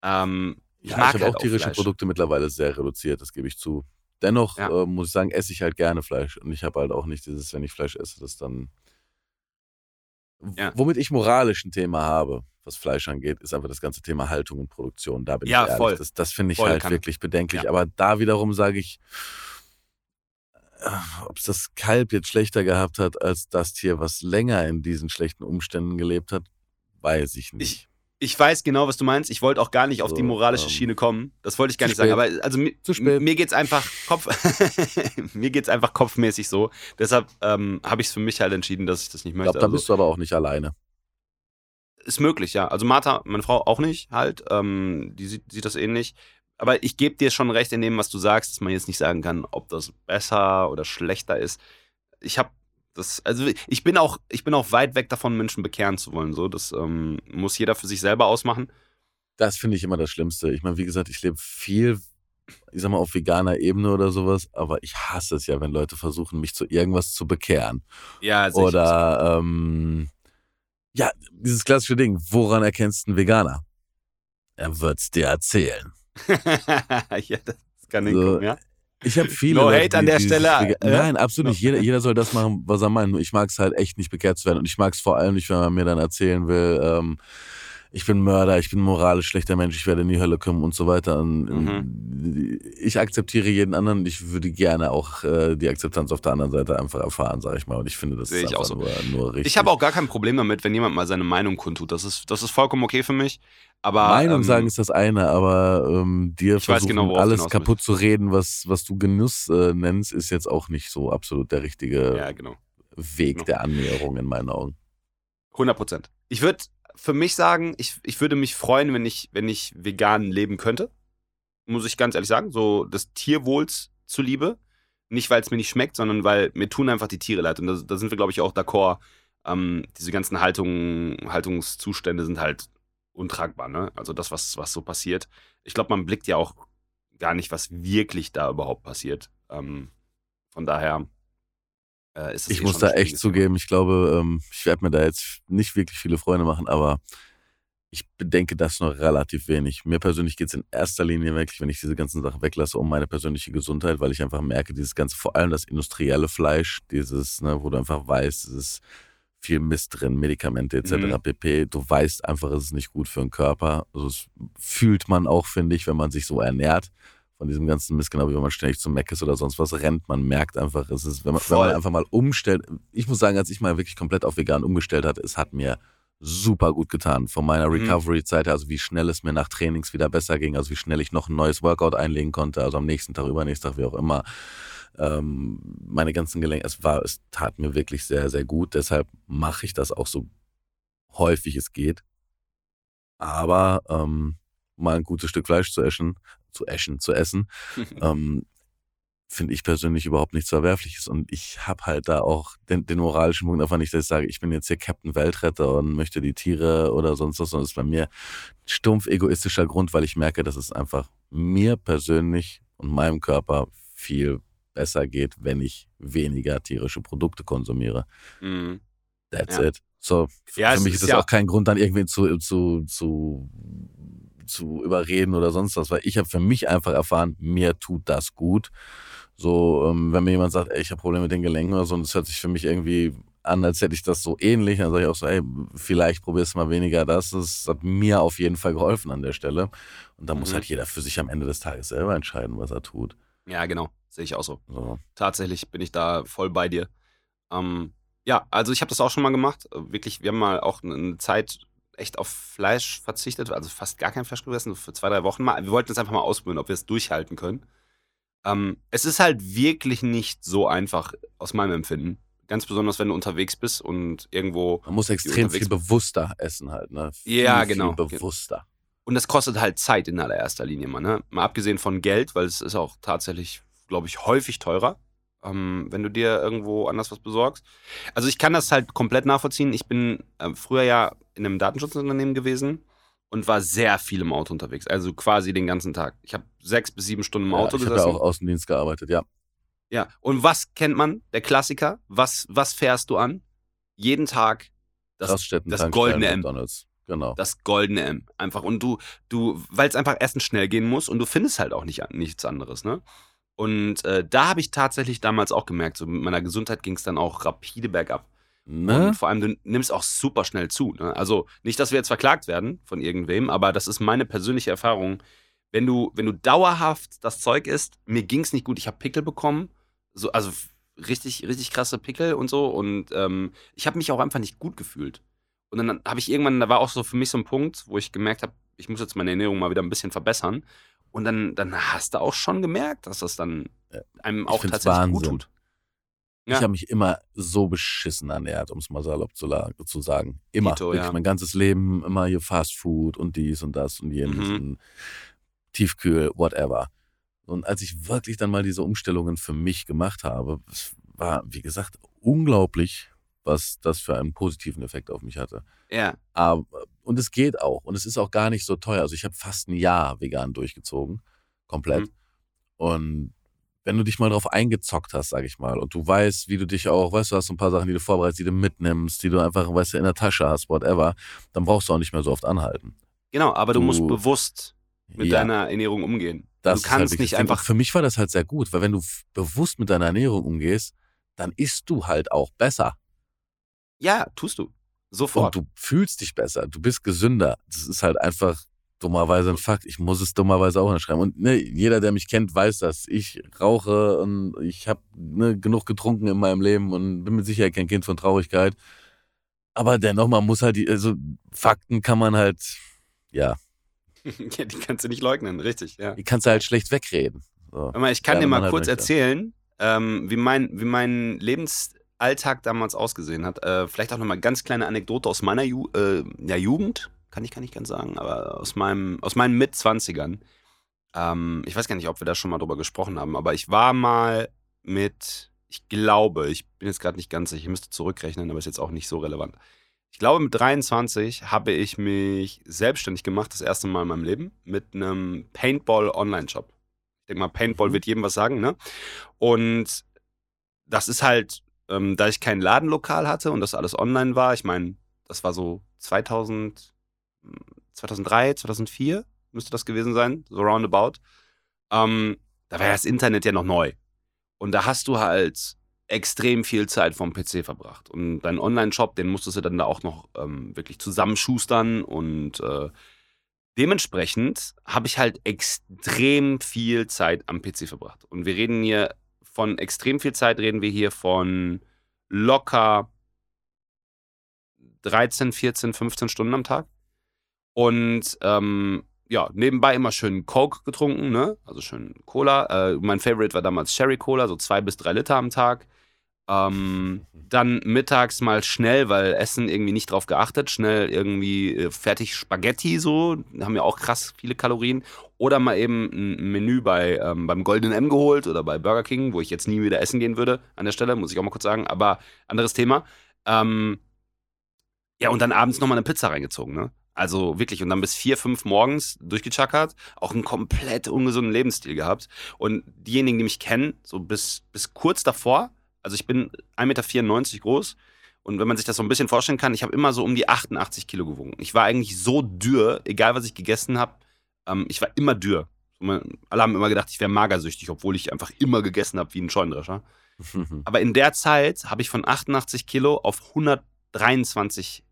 Speaker 1: Ähm, ich
Speaker 2: ja,
Speaker 1: mag
Speaker 2: ich habe
Speaker 1: halt
Speaker 2: auch tierische
Speaker 1: Fleisch.
Speaker 2: Produkte mittlerweile sehr reduziert, das gebe ich zu. Dennoch
Speaker 1: Ja.
Speaker 2: äh, muss ich sagen, esse ich halt gerne Fleisch. Und ich habe halt auch nicht dieses, wenn ich Fleisch esse, das dann.
Speaker 1: Ja.
Speaker 2: Womit ich moralisch ein Thema habe, was Fleisch angeht, ist einfach das ganze Thema Haltung und Produktion. Da bin
Speaker 1: Ja,
Speaker 2: ich ehrlich.
Speaker 1: voll.
Speaker 2: Das, das finde ich
Speaker 1: Voll
Speaker 2: halt
Speaker 1: kann-
Speaker 2: wirklich bedenklich. Aber da wiederum sage ich, ob es das Kalb jetzt schlechter gehabt hat als das Tier, was länger in diesen schlechten Umständen gelebt hat, weiß ich nicht.
Speaker 1: Ich weiß genau, was du meinst. Ich wollte auch gar nicht auf
Speaker 2: So,
Speaker 1: die moralische
Speaker 2: ähm,
Speaker 1: Schiene kommen. Das wollte ich gar nicht sagen.
Speaker 2: spät.
Speaker 1: Aber also mir, mir geht's einfach Kopf, <laughs> mir geht's einfach kopfmäßig so. Deshalb ähm, habe ich es für mich halt entschieden, dass ich das nicht
Speaker 2: ich
Speaker 1: möchte.
Speaker 2: glaube, da
Speaker 1: Also,
Speaker 2: bist du aber auch nicht alleine.
Speaker 1: ist möglich, ja. Also Martha, meine Frau, auch nicht halt. Ähm, die sieht, sieht das ähnlich. Aber ich gebe dir schon recht in dem, was du sagst, dass man jetzt nicht sagen kann, ob das besser oder schlechter ist. Ich habe das, also ich bin auch, ich bin auch weit weg davon, Menschen bekehren zu wollen. So, das ähm, muss jeder für sich selber ausmachen.
Speaker 2: Das finde ich immer das Schlimmste. Ich meine, wie gesagt, ich lebe viel, ich sag mal, auf veganer Ebene oder sowas, aber ich hasse es ja, wenn Leute versuchen, mich zu irgendwas zu bekehren.
Speaker 1: Ja, sicher.
Speaker 2: Oder ähm, ja, dieses klassische Ding, woran erkennst du einen Veganer? Er wird's dir erzählen. <laughs>
Speaker 1: ja, das kann hinkommen, so, ja.
Speaker 2: Ich habe viele.
Speaker 1: No Leute, hate an der Stelle.
Speaker 2: Äh? Nein, absolut nicht. Jeder, jeder soll das machen, was er meint. Ich mag es halt echt nicht bekehrt zu werden. Und ich mag es vor allem nicht, wenn man mir dann erzählen will, ähm, ich bin Mörder, ich bin moralisch schlechter Mensch, ich werde in die Hölle kommen und so weiter. Und mhm. Ich akzeptiere jeden anderen. Ich würde gerne auch äh, die Akzeptanz auf der anderen Seite einfach erfahren, sage ich mal. Und ich finde, das Sehe ist
Speaker 1: ich auch so.
Speaker 2: nur, nur richtig.
Speaker 1: Ich habe auch gar kein Problem damit, wenn jemand mal seine Meinung kundtut. Das ist, das ist vollkommen okay für mich. Aber,
Speaker 2: Meinung
Speaker 1: ähm,
Speaker 2: sagen ist das eine, aber ähm, dir versuchen,
Speaker 1: genau,
Speaker 2: alles kaputt zu reden, was, was du Genuss äh, nennst, ist jetzt auch nicht so absolut der richtige
Speaker 1: ja, genau.
Speaker 2: Weg
Speaker 1: genau.
Speaker 2: der Annäherung in meinen Augen.
Speaker 1: 100 Prozent. Ich würde für mich sagen, ich, ich würde mich freuen, wenn ich, wenn ich vegan leben könnte. Muss ich ganz ehrlich sagen. So des Tierwohls zuliebe. Nicht, weil es mir nicht schmeckt, sondern weil mir tun einfach die Tiere leid. Und da, da sind wir, glaube ich, auch d'accord. Ähm, diese ganzen Haltung, Haltungszustände sind halt untragbar, ne? Also das, was, was so passiert. Ich glaube, man blickt ja auch gar nicht, was wirklich da überhaupt passiert. Ähm, von daher äh, ist es.
Speaker 2: Ich
Speaker 1: eh
Speaker 2: muss da echt zugeben, ich glaube, ähm, ich werde mir da jetzt nicht wirklich viele Freunde machen, aber ich bedenke das noch relativ wenig. Mir persönlich geht es in erster Linie wirklich, wenn ich diese ganzen Sachen weglasse, um meine persönliche Gesundheit, weil ich einfach merke, dieses ganze, vor allem das industrielle Fleisch, dieses, ne, wo du einfach weißt, dieses viel Mist drin, Medikamente etc. Mhm. pp. Du weißt einfach, es ist nicht gut für den Körper. Also das fühlt man auch, finde ich, wenn man sich so ernährt von diesem ganzen Mist, genau wie wenn man ständig zum Mac ist oder sonst was rennt. Man merkt einfach, es ist, wenn man, wenn man einfach mal umstellt. Ich muss sagen, als ich mal wirklich komplett auf vegan umgestellt hatte, es hat mir super gut getan. Von meiner mhm. Recovery-Zeit, also wie schnell es mir nach Trainings wieder besser ging, also wie schnell ich noch ein neues Workout einlegen konnte, also am nächsten Tag, übernächsten Tag, wie auch immer ähm, meine ganzen Gelenke, es war, es tat mir wirklich sehr, sehr gut. Deshalb mache ich das auch so häufig es geht. Aber ähm, mal ein gutes Stück Fleisch zu essen, zu essen, zu <laughs> essen, ähm, finde ich persönlich überhaupt nichts Verwerfliches. Und ich habe halt da auch den, den, moralischen Punkt einfach nicht, dass ich sage, ich bin jetzt hier Captain Weltretter und möchte die Tiere oder sonst was, sondern es ist bei mir stumpf egoistischer Grund, weil ich merke, dass es einfach mir persönlich und meinem Körper viel besser geht, wenn ich weniger tierische Produkte konsumiere. Mhm. That's
Speaker 1: ja.
Speaker 2: it. So,
Speaker 1: ja,
Speaker 2: für mich ist das ja auch kein Grund, dann irgendwie zu, zu, zu, zu überreden oder sonst was, weil ich habe für mich einfach erfahren, mir tut das gut. So, ähm, wenn mir jemand sagt, ey, ich habe Probleme mit den Gelenken oder so, und das hört sich für mich irgendwie an, als hätte ich das so ähnlich, dann sage ich auch so, ey, vielleicht probierst du mal weniger das. Das hat mir auf jeden Fall geholfen an der Stelle. Und da mhm. muss halt jeder für sich am Ende des Tages selber entscheiden, was er tut.
Speaker 1: Ja, genau. Sehe ich auch so. so. Tatsächlich bin ich da voll bei dir. Ähm, ja, also ich habe das auch schon mal gemacht. Äh, wirklich, wir haben mal auch eine Zeit echt auf Fleisch verzichtet, also fast gar kein Fleisch gegessen, für zwei, drei Wochen mal. Wir wollten es einfach mal ausprobieren, ob wir es durchhalten können. Ähm, es ist halt wirklich nicht so einfach, aus meinem Empfinden. Ganz besonders, wenn du unterwegs bist und irgendwo.
Speaker 2: Man muss extrem viel bewusster essen halt, ne?
Speaker 1: Viel, ja, genau.
Speaker 2: Viel bewusster.
Speaker 1: Und das kostet halt Zeit in allererster Linie mal, ne? Mal abgesehen von Geld, weil es ist auch tatsächlich, glaube ich, häufig teurer, ähm, wenn du dir irgendwo anders was besorgst. Also ich kann das halt komplett nachvollziehen. Ich bin äh, früher ja in einem Datenschutzunternehmen gewesen und war sehr viel im Auto unterwegs. Also quasi den ganzen Tag. Ich habe sechs bis sieben Stunden im
Speaker 2: ja,
Speaker 1: Auto
Speaker 2: ich
Speaker 1: gesessen.
Speaker 2: Ich habe auch Außendienst gearbeitet, ja.
Speaker 1: Ja, und was kennt man? Der Klassiker. Was, was fährst du an? Jeden Tag das, das goldene M.
Speaker 2: McDonald's. Genau.
Speaker 1: Das goldene M. Einfach. Und du, du, weil es einfach erstens schnell gehen muss und du findest halt auch nicht, nichts anderes, ne? Und äh, da habe ich tatsächlich damals auch gemerkt, so mit meiner Gesundheit ging es dann auch rapide bergab. Ne? Und vor allem, du nimmst auch super schnell zu. Ne? Also nicht, dass wir jetzt verklagt werden von irgendwem, aber das ist meine persönliche Erfahrung. Wenn du, wenn du dauerhaft das Zeug isst, mir ging es nicht gut, ich habe Pickel bekommen, so, also richtig, richtig krasse Pickel und so. Und ähm, ich habe mich auch einfach nicht gut gefühlt. Und dann habe ich irgendwann, da war auch so für mich so ein Punkt, wo ich gemerkt habe, ich muss jetzt meine Ernährung mal wieder ein bisschen verbessern. Und dann, dann hast du auch schon gemerkt, dass das dann einem auch tatsächlich Wahnsinn. gut tut.
Speaker 2: Ja. Ich habe mich immer so beschissen ernährt, um es mal salopp zu, zu sagen. Immer. Keto, Wirklich ja. mein ganzes Leben immer hier Fast Food und dies und das und jenes mhm. und Tiefkühl, whatever. Und als ich wirklich dann mal diese Umstellungen für mich gemacht habe, war, wie gesagt, unglaublich, was das für einen positiven Effekt auf mich hatte.
Speaker 1: Ja.
Speaker 2: Aber, und es geht auch. Und es ist auch gar nicht so teuer. Also ich habe fast ein Jahr vegan durchgezogen. Komplett.
Speaker 1: Mhm.
Speaker 2: Und wenn du dich mal drauf eingezockt hast, sag ich mal, und du weißt, wie du dich auch, weißt du, hast so ein paar Sachen, die du vorbereitest, die du mitnimmst, die du einfach, weißt du, in der Tasche hast, whatever, dann brauchst du auch nicht mehr so oft anhalten.
Speaker 1: Genau, aber du,
Speaker 2: Du-
Speaker 1: musst bewusst mit
Speaker 2: Ja,
Speaker 1: deiner Ernährung umgehen.
Speaker 2: das
Speaker 1: du
Speaker 2: halt
Speaker 1: kannst
Speaker 2: wirklich
Speaker 1: nicht einfach.
Speaker 2: Für mich war das halt sehr gut, weil wenn du bewusst mit deiner Ernährung umgehst, dann isst du halt auch besser.
Speaker 1: Ja, tust du.
Speaker 2: Und
Speaker 1: Sofort.
Speaker 2: du fühlst dich besser, du bist gesünder. Das ist halt einfach dummerweise ein Fakt. Ich muss es dummerweise auch hinschreiben. Und ne, jeder, der mich kennt, weiß das. Ich rauche und ich habe ne, genug getrunken in meinem Leben und bin mit Sicherheit kein Kind von Traurigkeit. Aber dennoch, man muss halt, die, also Fakten kann man halt, ja, <laughs>
Speaker 1: ja, die kannst du nicht leugnen, richtig, ja.
Speaker 2: die kannst du halt schlecht wegreden. So.
Speaker 1: Ich kann
Speaker 2: Ja,
Speaker 1: dir mal
Speaker 2: halt
Speaker 1: kurz
Speaker 2: möchte.
Speaker 1: erzählen, ähm, wie, mein, wie mein Lebensalltag damals ausgesehen hat. Äh, vielleicht auch nochmal eine ganz kleine Anekdote aus meiner Ju äh, ja, Jugend, kann ich, kann ich ganz sagen, aber aus, meinem, aus meinen Mitzwanzigern. Ähm, ich weiß gar nicht, ob wir da schon mal drüber gesprochen haben, aber ich war mal mit, ich glaube, ich bin jetzt gerade nicht ganz sicher, ich müsste zurückrechnen, aber ist jetzt auch nicht so relevant. Ich glaube, mit 23 habe ich mich selbstständig gemacht, das erste Mal in meinem Leben, mit einem Paintball-Online-Shop. Ich denke mal, Paintball
Speaker 2: Mhm.
Speaker 1: wird jedem was sagen, ne? Und das ist halt, ähm, da ich kein Ladenlokal hatte und das alles online war, ich meine, das war so 2000, 2003, 2004 müsste das gewesen sein, so roundabout. Ähm, da war ja das Internet ja noch neu. Und da hast du halt extrem viel Zeit vom PC verbracht. Und dein Online-Shop, den musstest du dann da auch noch ähm, wirklich zusammenschustern und äh, dementsprechend habe ich halt extrem viel Zeit am PC verbracht. Und wir reden hier von extrem viel Zeit, reden wir hier von locker 13, 14, 15 Stunden am Tag. Und ähm, ja, nebenbei immer schön Coke getrunken, ne? Also schön Cola. Äh, mein Favorite war damals Cherry Cola, so zwei bis drei Liter am Tag. Ähm, dann mittags mal schnell, weil Essen irgendwie nicht drauf geachtet, schnell irgendwie äh, fertig Spaghetti so, haben ja auch krass viele Kalorien. Oder mal eben ein Menü bei, ähm, beim Golden M geholt oder bei Burger King, wo ich jetzt nie wieder essen gehen würde an der Stelle, muss ich auch mal kurz sagen, aber anderes Thema. Ähm, ja, und dann abends nochmal eine Pizza reingezogen, ne? Also wirklich, und dann bis vier, fünf morgens durchgechackert, auch einen komplett ungesunden Lebensstil gehabt. Und diejenigen, die mich kennen, so bis, bis kurz davor, also ich bin 1,94 Meter groß und wenn man sich das so ein bisschen vorstellen kann, ich habe immer so um die 88 Kilo gewogen. Ich war eigentlich so dürr, egal was ich gegessen habe, ähm, ich war immer dürr. Alle haben immer gedacht, ich wäre magersüchtig, obwohl ich einfach immer gegessen habe wie ein Scheunendrescher. <laughs> Aber in der Zeit habe ich von 88 Kilo auf 123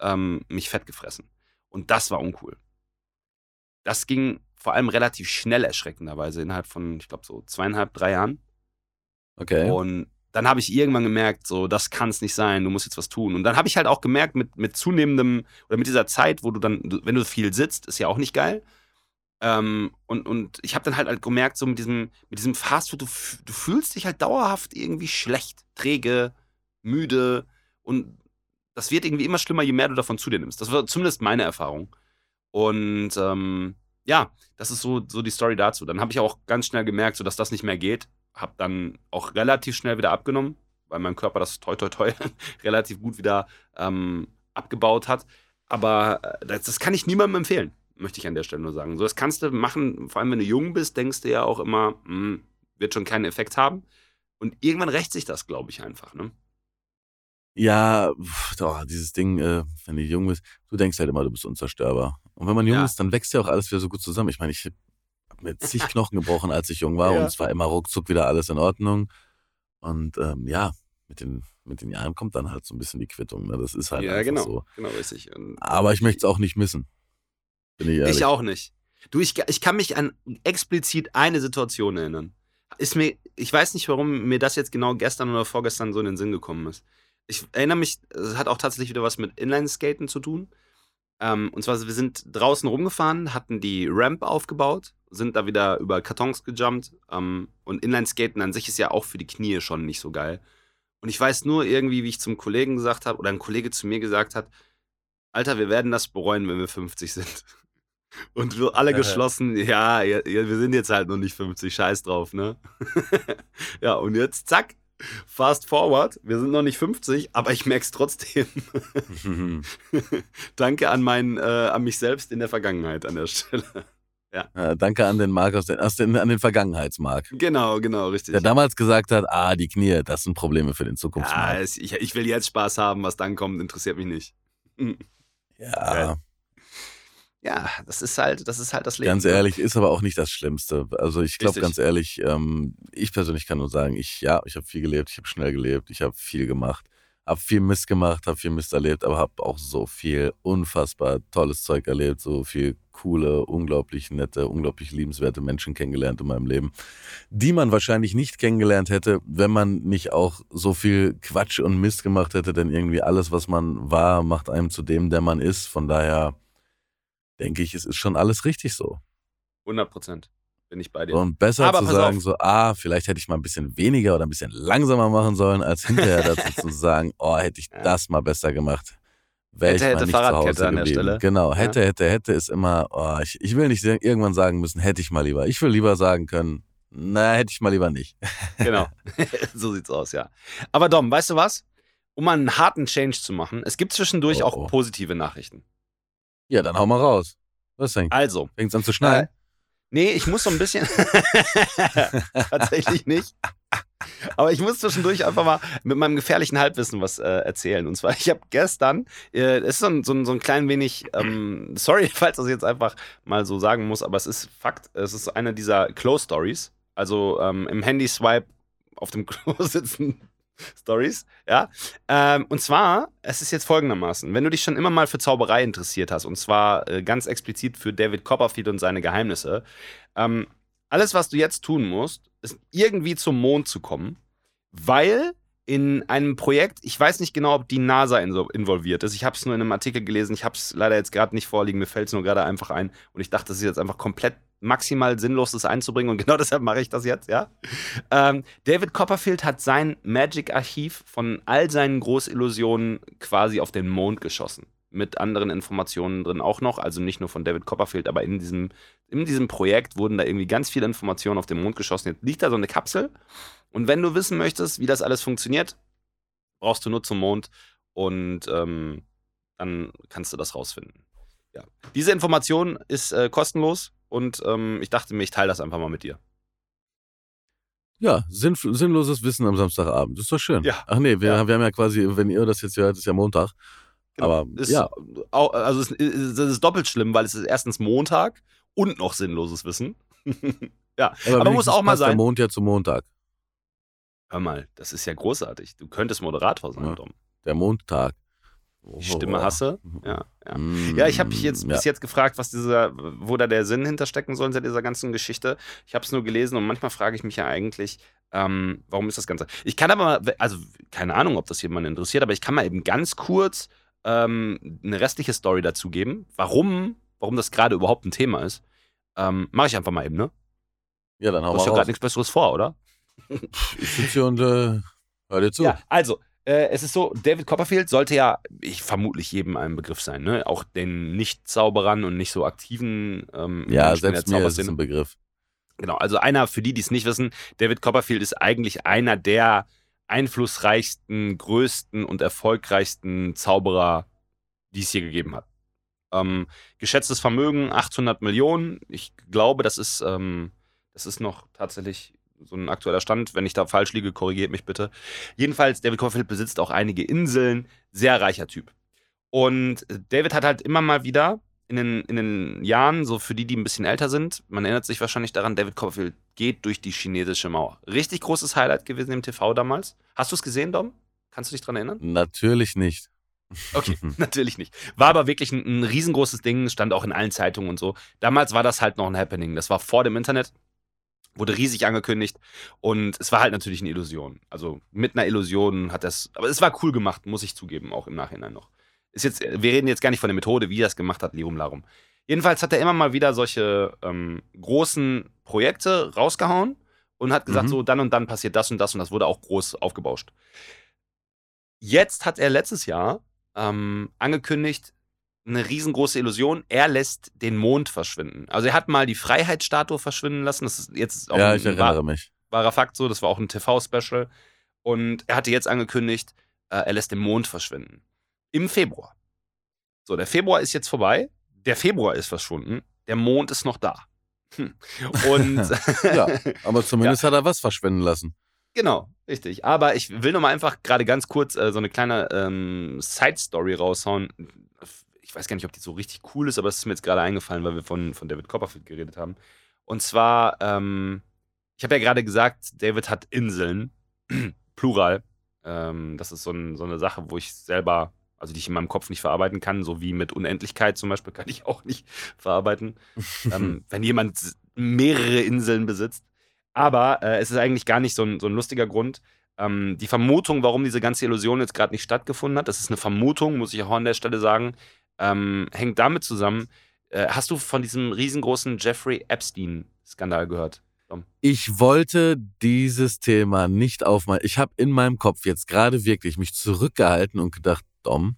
Speaker 1: ähm, mich fett gefressen. Und das war uncool. Das ging vor allem relativ schnell erschreckenderweise, innerhalb von, ich glaube, so zweieinhalb, drei Jahren.
Speaker 2: Okay.
Speaker 1: Und dann habe ich irgendwann gemerkt, so, das kann es nicht sein, du musst jetzt was tun. Und dann habe ich halt auch gemerkt, mit, mit zunehmendem, oder mit dieser Zeit, wo du dann, wenn du viel sitzt, ist ja auch nicht geil. Ähm, und, und ich habe dann halt, halt gemerkt, so mit diesem, mit diesem Fastfood, du, du fühlst dich halt dauerhaft irgendwie schlecht, träge, müde und das wird irgendwie immer schlimmer, je mehr du davon zu dir nimmst. Das war zumindest meine Erfahrung. Und ähm, ja, das ist so, so die Story dazu. Dann habe ich auch ganz schnell gemerkt, so dass das nicht mehr geht. Habe dann auch relativ schnell wieder abgenommen, weil mein Körper das toi toi toi <laughs> relativ gut wieder ähm, abgebaut hat. Aber äh, das, das kann ich niemandem empfehlen, möchte ich an der Stelle nur sagen. So, das kannst du machen, vor allem wenn du jung bist, denkst du ja auch immer, hm, wird schon keinen Effekt haben. Und irgendwann rächt sich das, glaube ich, einfach. Ne?
Speaker 2: Ja, doch, dieses Ding, äh, wenn du jung bist, du denkst halt immer, du bist unzerstörbar. Und wenn man jung
Speaker 1: Ja.
Speaker 2: ist, dann wächst ja auch alles wieder so gut zusammen. Ich meine, ich mir zig Knochen gebrochen, als ich jung war <laughs>
Speaker 1: Ja.
Speaker 2: und es war immer ruckzuck wieder alles in Ordnung. Und ähm, ja, mit den, mit den Jahren kommt dann halt so ein bisschen die Quittung. Ne? Das ist halt
Speaker 1: ja,
Speaker 2: einfach
Speaker 1: genau.
Speaker 2: so.
Speaker 1: Genau, richtig. Und
Speaker 2: Aber ich möchte es auch nicht missen. Bin ich ehrlich.
Speaker 1: Ich auch nicht. Du, ich, ich kann mich an explizit eine Situation erinnern. Ist mir, ich weiß nicht, warum mir das jetzt genau gestern oder vorgestern so in den Sinn gekommen ist. Ich erinnere mich, es hat auch tatsächlich wieder was mit Inline-Skaten zu tun. Ähm, und zwar, wir sind draußen rumgefahren, hatten die Ramp aufgebaut, sind da wieder über Kartons gejumpt. Ähm, und Inline-Skaten an sich ist ja auch für die Knie schon nicht so geil. Und ich weiß nur irgendwie, wie ich zum Kollegen gesagt habe, oder ein Kollege zu mir gesagt hat, Alter, wir werden das bereuen, wenn wir 50 sind. <laughs> Und wir alle geschlossen, ja, ja, wir sind jetzt halt noch nicht 50, scheiß drauf, ne? <laughs> ja, und jetzt, zack, Fast forward, wir sind noch nicht 50, aber ich merke es trotzdem. <laughs> Danke an, mein, äh, an mich selbst in der Vergangenheit an der Stelle.
Speaker 2: Ja. ja. danke an den Mark aus den, aus den, an den Vergangenheitsmark.
Speaker 1: Genau, genau, richtig.
Speaker 2: Der damals gesagt hat, ah, die Knie, das sind Probleme für den Zukunftsmarkt.
Speaker 1: Ja, es, ich, ich, will jetzt Spaß haben, was dann kommt, interessiert mich nicht.
Speaker 2: Ja.
Speaker 1: Ja, das ist halt, das ist halt das Leben.
Speaker 2: Ganz ne? ehrlich, ist aber auch nicht das Schlimmste. Also ich glaube ganz ehrlich, ähm, ich persönlich kann nur sagen, ich ja, ich habe viel gelebt, ich habe schnell gelebt, ich habe viel gemacht habe viel Mist gemacht, habe viel Mist erlebt, aber habe auch so viel unfassbar tolles Zeug erlebt, so viel coole, unglaublich nette, unglaublich liebenswerte Menschen kennengelernt in meinem Leben, die man wahrscheinlich nicht kennengelernt hätte, wenn man nicht auch so viel Quatsch und Mist gemacht hätte, denn irgendwie alles, was man war, macht einem zu dem, der man ist. Von daher denke ich, es ist schon alles richtig so.
Speaker 1: 100 Prozent bin ich bei dir.
Speaker 2: Und besser Aber zu sagen, auf. so, ah, vielleicht hätte ich mal ein bisschen weniger oder ein bisschen langsamer machen sollen, als hinterher dazu zu <laughs> sagen, oh, hätte ich ja. das mal besser gemacht. Wäre ich hätte, mal nicht Fahrradkette zu Hause an der Stelle. Genau, hätte, ja. hätte, hätte ist immer, oh, ich, ich will nicht irgendwann sagen müssen, hätte ich mal lieber. Ich will lieber sagen können, na, hätte ich mal lieber nicht.
Speaker 1: genau, <laughs> <laughs> so sieht's aus, ja. Aber Dom, weißt du was? Um mal einen harten Change zu machen, es gibt zwischendurch oh, auch oh. positive Nachrichten.
Speaker 2: Ja, dann hau mal raus. Was denn?
Speaker 1: Also.
Speaker 2: Fängt's an zu schneien? Äh,
Speaker 1: Nee, ich muss so ein bisschen. <laughs> Tatsächlich nicht. Aber ich muss zwischendurch einfach mal mit meinem gefährlichen Halbwissen was äh, erzählen. Und zwar, ich habe gestern, äh, es ist so ein, so, ein, so ein klein wenig, ähm, sorry, <laughs> falls das jetzt einfach mal so sagen muss, aber es ist Fakt, es ist eine dieser Close Stories. Also ähm, im Handy-Swipe auf dem <laughs> Klo sitzen Stories, ja. Ähm, und zwar, es ist jetzt folgendermaßen: Wenn du dich schon immer mal für Zauberei interessiert hast, und zwar äh, ganz explizit für David Copperfield und seine Geheimnisse, ähm, alles, was du jetzt tun musst, ist irgendwie zum Mond zu kommen, weil in einem Projekt, ich weiß nicht genau, ob die NASA involviert ist. Ich habe es nur in einem Artikel gelesen. Ich habe es leider jetzt gerade nicht vorliegen. Mir fällt es nur gerade einfach ein. Und ich dachte, das ist jetzt einfach komplett maximal sinnlos, das einzubringen. Und genau <laughs> deshalb mache ich das jetzt, ja. Ähm, David Copperfield hat sein Magic-Archiv von all seinen Großillusionen quasi auf den Mond geschossen. Mit anderen Informationen drin auch noch. Also nicht nur von David Copperfield, aber in diesem, in diesem Projekt wurden da irgendwie ganz viele Informationen auf den Mond geschossen. Jetzt liegt da so eine Kapsel. Und wenn du wissen möchtest, wie das alles funktioniert, brauchst du nur zum Mond und ähm, dann kannst du das rausfinden. Ja. Diese Information ist äh, kostenlos und ähm, ich dachte mir, ich teile das einfach mal mit dir.
Speaker 2: Ja, sinn, sinnloses Wissen am Samstagabend. Das ist doch schön. Ja. Ach nee, wir, ja. wir haben ja quasi, wenn ihr das jetzt hört, ist ja Montag. Genau. Aber
Speaker 1: ist,
Speaker 2: ja.
Speaker 1: Auch, also es ist, es ist doppelt schlimm, weil es ist erstens Montag und noch sinnloses Wissen. <laughs> ja,
Speaker 2: aber, aber muss auch mal sein. der Mond ja zum Montag.
Speaker 1: Hör mal, das ist ja großartig. Du könntest Moderator sein, ja. Dom.
Speaker 2: Der Montag.
Speaker 1: Die Stimme hasse. Ja, ja. Mm, ja ich habe mich jetzt bis jetzt gefragt, was dieser, wo da der Sinn hinterstecken soll in dieser ganzen Geschichte. Ich habe es nur gelesen und manchmal frage ich mich ja eigentlich, ähm, warum ist das Ganze? Ich kann aber, also keine Ahnung, ob das jemand interessiert, aber ich kann mal eben ganz kurz ähm, eine restliche Story dazu geben, warum, warum das gerade überhaupt ein Thema ist. Ähm, Mache ich einfach mal eben, ne?
Speaker 2: Ja, dann hau
Speaker 1: du hast ja gerade nichts Besseres vor, oder?
Speaker 2: Ich sitze hier und äh, hör dir zu. Ja,
Speaker 1: also, äh, es ist so, David Copperfield sollte ja, ich vermutlich jedem ein Begriff sein, ne? Auch den Nicht-Zauberern und nicht so aktiven
Speaker 2: ähm, Ja, selbst mir ist es ein Begriff.
Speaker 1: Genau, also einer, für die, die es nicht wissen, David Copperfield ist eigentlich einer der einflussreichsten, größten und erfolgreichsten Zauberer, die es hier gegeben hat. Ähm, geschätztes Vermögen 800 Millionen. Ich glaube, das ist, ähm, das ist noch tatsächlich so ein aktueller Stand. Wenn ich da falsch liege, korrigiert mich bitte. Jedenfalls, David Copperfield besitzt auch einige Inseln. Sehr reicher Typ. Und David hat halt immer mal wieder in den, in den Jahren, so für die, die ein bisschen älter sind, man erinnert sich wahrscheinlich daran, David Copperfield geht durch die chinesische Mauer. Richtig großes Highlight gewesen im TV damals. Hast du es gesehen, Dom? Kannst du dich daran erinnern?
Speaker 2: Natürlich nicht.
Speaker 1: Okay, <laughs> natürlich nicht. War aber wirklich ein, ein, riesengroßes Ding, stand auch in allen Zeitungen und so. Damals war das halt noch ein Happening. Das war vor dem Internet wurde riesig angekündigt und es war halt natürlich eine Illusion. Also mit einer Illusion hat das, aber es war cool gemacht, muss ich zugeben, auch im Nachhinein noch. Ist jetzt, wir reden jetzt gar nicht von der Methode, wie er es gemacht hat, Lirum Larum. Jedenfalls hat er immer mal wieder solche ähm, großen Projekte rausgehauen und hat gesagt, mhm. so dann und dann passiert das und das und das wurde auch groß aufgebauscht. Jetzt hat er letztes Jahr ähm, angekündigt, eine riesengroße Illusion. Er lässt den Mond verschwinden. Also er hat mal die Freiheitsstatue verschwinden lassen. Das ist jetzt
Speaker 2: auch ja, ich erinnere wahr, mich.
Speaker 1: wahrer Fakt so. Das war auch ein TV-Special. Und er hatte jetzt angekündigt, äh, er lässt den Mond verschwinden. Im Februar. So, der Februar ist jetzt vorbei. Der Februar ist verschwunden. Der Mond ist noch da. Hm. Und <laughs>
Speaker 2: ja, aber zumindest <laughs> ja. hat er was verschwenden lassen.
Speaker 1: Genau, richtig. Aber ich will noch mal einfach gerade ganz kurz äh, so eine kleine ähm, Side-Story raushauen. Ich weiß gar nicht, ob die so richtig cool ist, aber es ist mir jetzt gerade eingefallen, weil wir von, von David Copperfield geredet haben. Und zwar, ähm, ich habe ja gerade gesagt, David hat Inseln, <clears throat> plural. Ähm, das ist so, ein, so, eine Sache, wo ich selber, also die ich in meinem Kopf nicht verarbeiten kann, so wie mit Unendlichkeit zum Beispiel, <laughs> kann ich auch nicht verarbeiten. ähm, <laughs> wenn jemand mehrere Inseln besitzt. Aber äh, es ist eigentlich gar nicht so ein, so ein lustiger Grund. Ähm, die Vermutung, warum diese ganze Illusion jetzt gerade nicht stattgefunden hat, das ist eine Vermutung, muss ich auch an der Stelle sagen, ähm, hängt damit zusammen. Äh, hast du von diesem riesengroßen Jeffrey Epstein-Skandal gehört?
Speaker 2: Dom? Ich wollte dieses Thema nicht aufmachen. Ich habe in meinem Kopf jetzt gerade wirklich mich zurückgehalten und gedacht, Dom,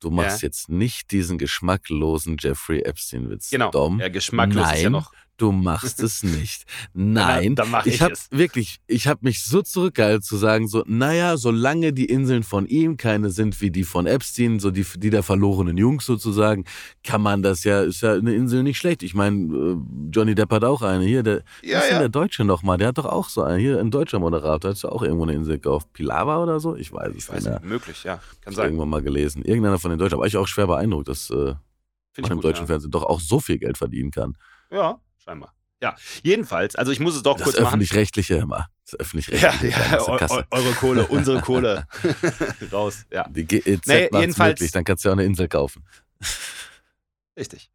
Speaker 2: du machst ja. jetzt nicht diesen geschmacklosen Jeffrey Epstein-Witz.
Speaker 1: Genau.
Speaker 2: Dom,
Speaker 1: ja, geschmacklos
Speaker 2: Nein,
Speaker 1: ist ja noch
Speaker 2: du machst es nicht. <laughs> Nein,
Speaker 1: dann mach ich,
Speaker 2: ich habe
Speaker 1: es.
Speaker 2: wirklich, ich habe mich so zurückgehalten zu sagen, so, naja, solange die Inseln von ihm keine sind wie die von Epstein, so die, die der verlorenen Jungs sozusagen, kann man das ja, ist ja eine Insel nicht schlecht. Ich meine, äh, Johnny Depp hat auch eine hier, der,
Speaker 1: Ja,
Speaker 2: ist
Speaker 1: ja.
Speaker 2: der Deutsche nochmal? Der hat doch auch so eine, hier ein deutscher Moderator, hat ja auch irgendwo eine Insel gekauft. Pilawa oder so? Ich weiß es
Speaker 1: Ich
Speaker 2: nicht
Speaker 1: möglich, ja. Kann
Speaker 2: Hab ich
Speaker 1: sein.
Speaker 2: irgendwann mal gelesen. Irgendeiner von den Deutschen, aber ich auch schwer beeindruckt, dass äh, man
Speaker 1: ich
Speaker 2: im
Speaker 1: gut,
Speaker 2: deutschen
Speaker 1: ja.
Speaker 2: Fernsehen doch auch so viel Geld verdienen kann.
Speaker 1: ja, scheinbar. Ja, jedenfalls, also ich muss es doch
Speaker 2: Das
Speaker 1: kurz machen.
Speaker 2: öffentlich-rechtliche immer. Das
Speaker 1: Ja,
Speaker 2: öffentlich-rechtliche
Speaker 1: ja,
Speaker 2: Kasse.
Speaker 1: eu, eure Kohle, <laughs> unsere Kohle. <laughs> Raus, ja.
Speaker 2: Die GEZ
Speaker 1: Nee,
Speaker 2: macht's
Speaker 1: jedenfalls-
Speaker 2: möglich, dann kannst du ja auch eine Insel kaufen.
Speaker 1: Richtig.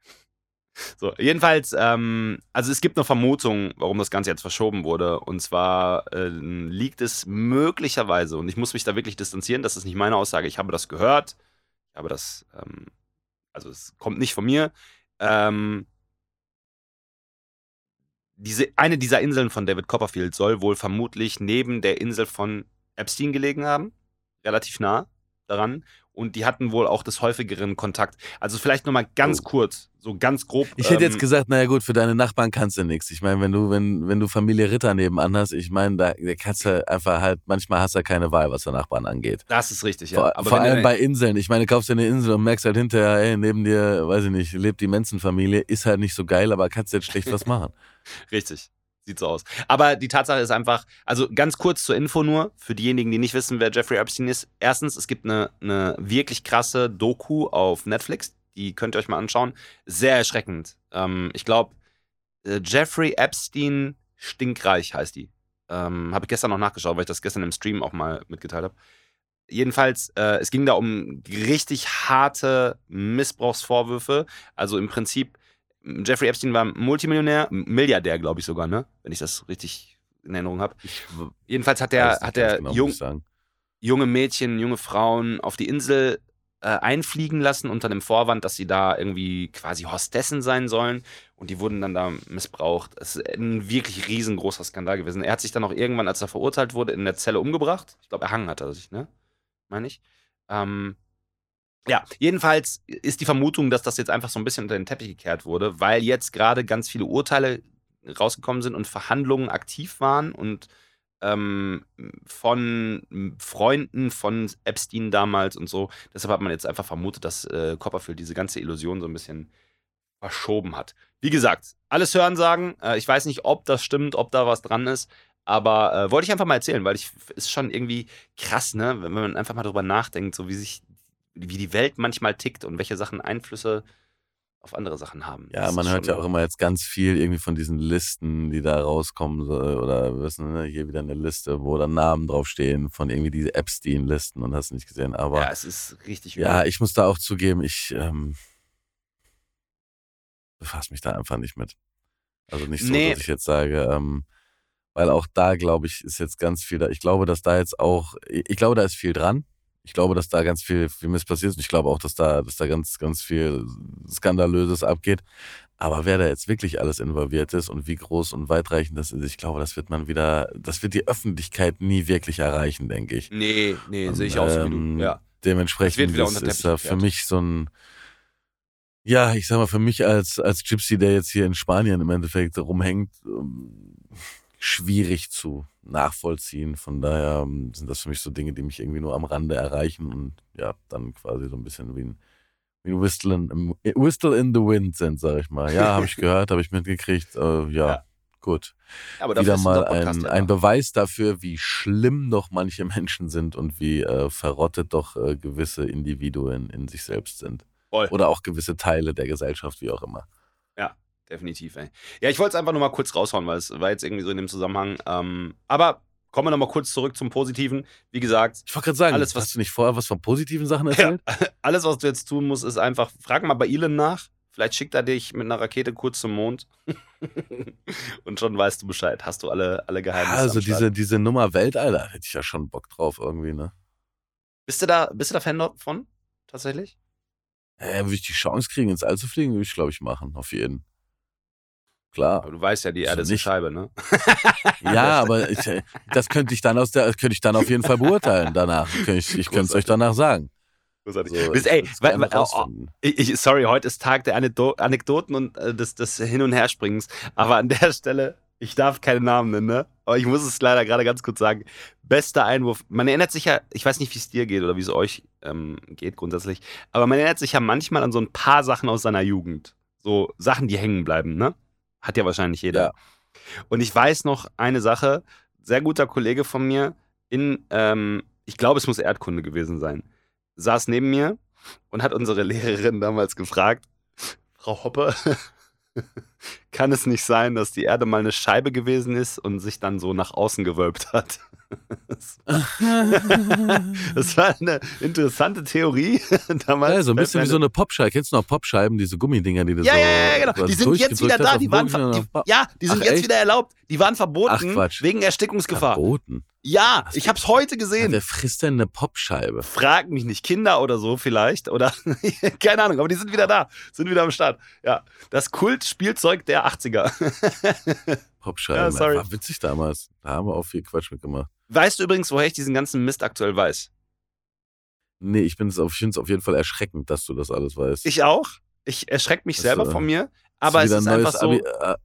Speaker 1: So, jedenfalls, ähm, also es gibt eine Vermutung, warum das Ganze jetzt verschoben wurde. Und zwar äh, liegt es möglicherweise, und ich muss mich da wirklich distanzieren, das ist nicht meine Aussage, ich habe das gehört, ich habe das, ähm, also es kommt nicht von mir. Ähm, diese, eine dieser Inseln von David Copperfield soll wohl vermutlich neben der Insel von Epstein gelegen haben, relativ nah daran. Und die hatten wohl auch des häufigeren Kontakt. Also vielleicht nochmal ganz
Speaker 2: Oh.
Speaker 1: kurz, so ganz grob.
Speaker 2: Ich hätte
Speaker 1: ähm,
Speaker 2: jetzt gesagt, naja gut, für deine Nachbarn kannst du nichts. Ich meine, wenn du, wenn, wenn du Familie Ritter nebenan hast, ich meine, da, da kannst du einfach halt, manchmal hast du keine Wahl, was der Nachbarn angeht.
Speaker 1: Das ist richtig, ja.
Speaker 2: Vor, vor allem
Speaker 1: du-
Speaker 2: bei Inseln. Ich meine, du kaufst dir eine Insel und merkst halt hinterher, ey, neben dir, weiß ich nicht, lebt die Menschenfamilie, ist halt nicht so geil, aber kannst jetzt schlecht was <laughs> machen.
Speaker 1: Richtig. Sieht so aus. Aber die Tatsache ist einfach, also ganz kurz zur Info nur, für diejenigen, die nicht wissen, wer Jeffrey Epstein ist. Erstens, es gibt eine, eine wirklich krasse Doku auf Netflix, die könnt ihr euch mal anschauen. Sehr erschreckend. Ähm, ich glaube, äh, Jeffrey Epstein Stinkreich heißt die. Ähm, habe ich gestern noch nachgeschaut, weil ich das gestern im Stream auch mal mitgeteilt habe. Jedenfalls, äh, es ging da um richtig harte Missbrauchsvorwürfe. Also im Prinzip, Jeffrey Epstein war Multimillionär, Milliardär, glaube ich sogar, ne? Wenn ich das richtig in Erinnerung habe. Jedenfalls hat er, hat er
Speaker 2: genau,
Speaker 1: jung, junge Mädchen, junge Frauen auf die Insel äh, einfliegen lassen unter dem Vorwand, dass sie da irgendwie quasi Hostessen sein sollen. Und die wurden dann da missbraucht. Es ist ein wirklich riesengroßer Skandal gewesen. Er hat sich dann auch irgendwann, als er verurteilt wurde, in der Zelle umgebracht. Ich glaube, erhangen hat er sich, ne? Meine ich. Ähm, ja, jedenfalls ist die Vermutung, dass das jetzt einfach so ein bisschen unter den Teppich gekehrt wurde, weil jetzt gerade ganz viele Urteile rausgekommen sind und Verhandlungen aktiv waren und ähm, von Freunden von Epstein damals und so. Deshalb hat man jetzt einfach vermutet, dass äh, Copperfield diese ganze Illusion so ein bisschen verschoben hat. Wie gesagt, alles hören sagen. Äh, ich weiß nicht, ob das stimmt, ob da was dran ist. Aber äh, wollte ich einfach mal erzählen, weil ich ist schon irgendwie krass, ne, wenn man einfach mal drüber nachdenkt, so wie sich, wie die Welt manchmal tickt und welche Sachen Einflüsse auf andere Sachen haben.
Speaker 2: Ja,
Speaker 1: Das
Speaker 2: man hört ja auch immer jetzt ganz viel irgendwie von diesen Listen, die da rauskommen, oder wissen, ne, hier wieder eine Liste, wo dann Namen draufstehen von irgendwie diese Epstein-Listen und hast nicht gesehen. Aber
Speaker 1: Ja, es ist richtig
Speaker 2: Ja,
Speaker 1: übel.
Speaker 2: ich muss da auch zugeben, ich ähm, befasse mich da einfach nicht mit. Also nicht so,
Speaker 1: Nee.
Speaker 2: dass ich jetzt sage, ähm, weil auch da, glaube ich, ist jetzt ganz viel da. Ich glaube, dass da jetzt auch, ich glaube, da ist viel dran. Ich glaube, dass da ganz viel, viel Mist passiert ist. Und ich glaube auch, dass da, dass da ganz, ganz viel Skandalöses abgeht. Aber wer da jetzt wirklich alles involviert ist und wie groß und weitreichend das ist, ich glaube, das wird man wieder, das wird die Öffentlichkeit nie wirklich erreichen, denke ich.
Speaker 1: Nee, nee,
Speaker 2: Und,
Speaker 1: sehe ich auch so
Speaker 2: ähm.
Speaker 1: Ja.
Speaker 2: Dementsprechend ist, ist da für mich so ein, ja, ich sag mal, für mich als, als Gypsy, der jetzt hier in Spanien im Endeffekt rumhängt, ähm, schwierig zu nachvollziehen. Von daher ähm, sind das für mich so Dinge, die mich irgendwie nur am Rande erreichen und ja, dann quasi so ein bisschen wie ein, wie ein Whistle, in, Whistle in the Wind sind, sag ich mal. Ja, habe ich <laughs> gehört, habe ich mitgekriegt. Äh, ja, ja, gut.
Speaker 1: Aber
Speaker 2: Wieder mal ein, ein Beweis dafür, wie schlimm doch manche Menschen sind und wie äh, verrottet doch äh, gewisse Individuen in sich selbst sind. Voll. Oder auch gewisse Teile der Gesellschaft, wie auch immer.
Speaker 1: Ja, definitiv, ey. Ja, ich wollte es einfach nur mal kurz raushauen, weil es war jetzt irgendwie so in dem Zusammenhang. Ähm, aber kommen wir nochmal kurz zurück zum Positiven. Wie gesagt,
Speaker 2: ich wollte gerade sagen, alles, was hast du nicht vorher was von positiven Sachen erzählt?
Speaker 1: Ja, <laughs> alles, was du jetzt tun musst, ist einfach, frag mal bei Elon nach. Vielleicht schickt er dich mit einer Rakete kurz zum Mond. <laughs> und schon weißt du Bescheid. Hast du alle, alle Geheimnisse.
Speaker 2: Also diese, diese Nummer Weltall, da hätte ich ja schon Bock drauf irgendwie, ne?
Speaker 1: Bist du da, bist du da Fan davon? Tatsächlich?
Speaker 2: Äh, würde ich die Chance kriegen, ins All zu fliegen, würde ich, glaube ich, machen, auf jeden. Klar.
Speaker 1: Aber du weißt ja, die Erde ist eine Scheibe, ne?
Speaker 2: ja, <laughs> aber ich, äh, das könnte ich dann aus der, könnte ich dann auf jeden Fall beurteilen danach. Ich, ich könnte es euch danach sagen.
Speaker 1: Großartig. So, Bis, ey, weil, weil, oh, ich, sorry, heute ist Tag der Anekdoten und äh, des, des Hin- und Herspringens. Aber an der Stelle, ich darf keine Namen nennen, ne? Aber ich muss es leider gerade ganz kurz sagen. Bester Einwurf. Man erinnert sich ja, ich weiß nicht, wie es dir geht oder wie es euch ähm, geht grundsätzlich, aber man erinnert sich ja manchmal an so ein paar Sachen aus seiner Jugend. So Sachen, die hängen bleiben, ne? Hat ja wahrscheinlich jeder. Ja. Und ich weiß noch eine Sache, sehr guter Kollege von mir in, ähm, ich glaube, es muss Erdkunde gewesen sein saß neben mir und hat unsere Lehrerin damals gefragt, Frau Hoppe, <laughs> <laughs> kann es nicht sein, dass die Erde mal eine Scheibe gewesen ist und sich dann so nach außen gewölbt hat? <laughs> Das war, eine interessante Theorie <laughs>
Speaker 2: damals. Ja, so ein bisschen wie so eine Popscheibe. Kennst du noch Popscheiben, diese Gummidinger, die du
Speaker 1: ja,
Speaker 2: so.
Speaker 1: Ja, ja, genau. Die sind jetzt wieder da. Die waren, die, ja, die sind Ach, jetzt echt? wieder erlaubt. Die waren verboten Ach, wegen Erstickungsgefahr. Verboten? Ja, Was ich hab's heute gesehen.
Speaker 2: wer frisst denn eine Popscheibe?
Speaker 1: Frag mich nicht, Kinder oder so vielleicht. Oder keine Ahnung, aber die sind wieder da. Sind wieder am Start. Ja. Das Kultspielzeug der 80er. <laughs>
Speaker 2: Popscheibe. Ja, sorry. War witzig damals. Da haben wir auch viel Quatsch mitgemacht.
Speaker 1: Weißt du übrigens, woher ich diesen ganzen Mist aktuell weiß?
Speaker 2: Nee, ich finde es auf, auf jeden Fall erschreckend, dass du das alles weißt.
Speaker 1: Ich auch. Ich erschrecke mich das selber äh, von mir. Aber es ist einfach so. Abi, äh,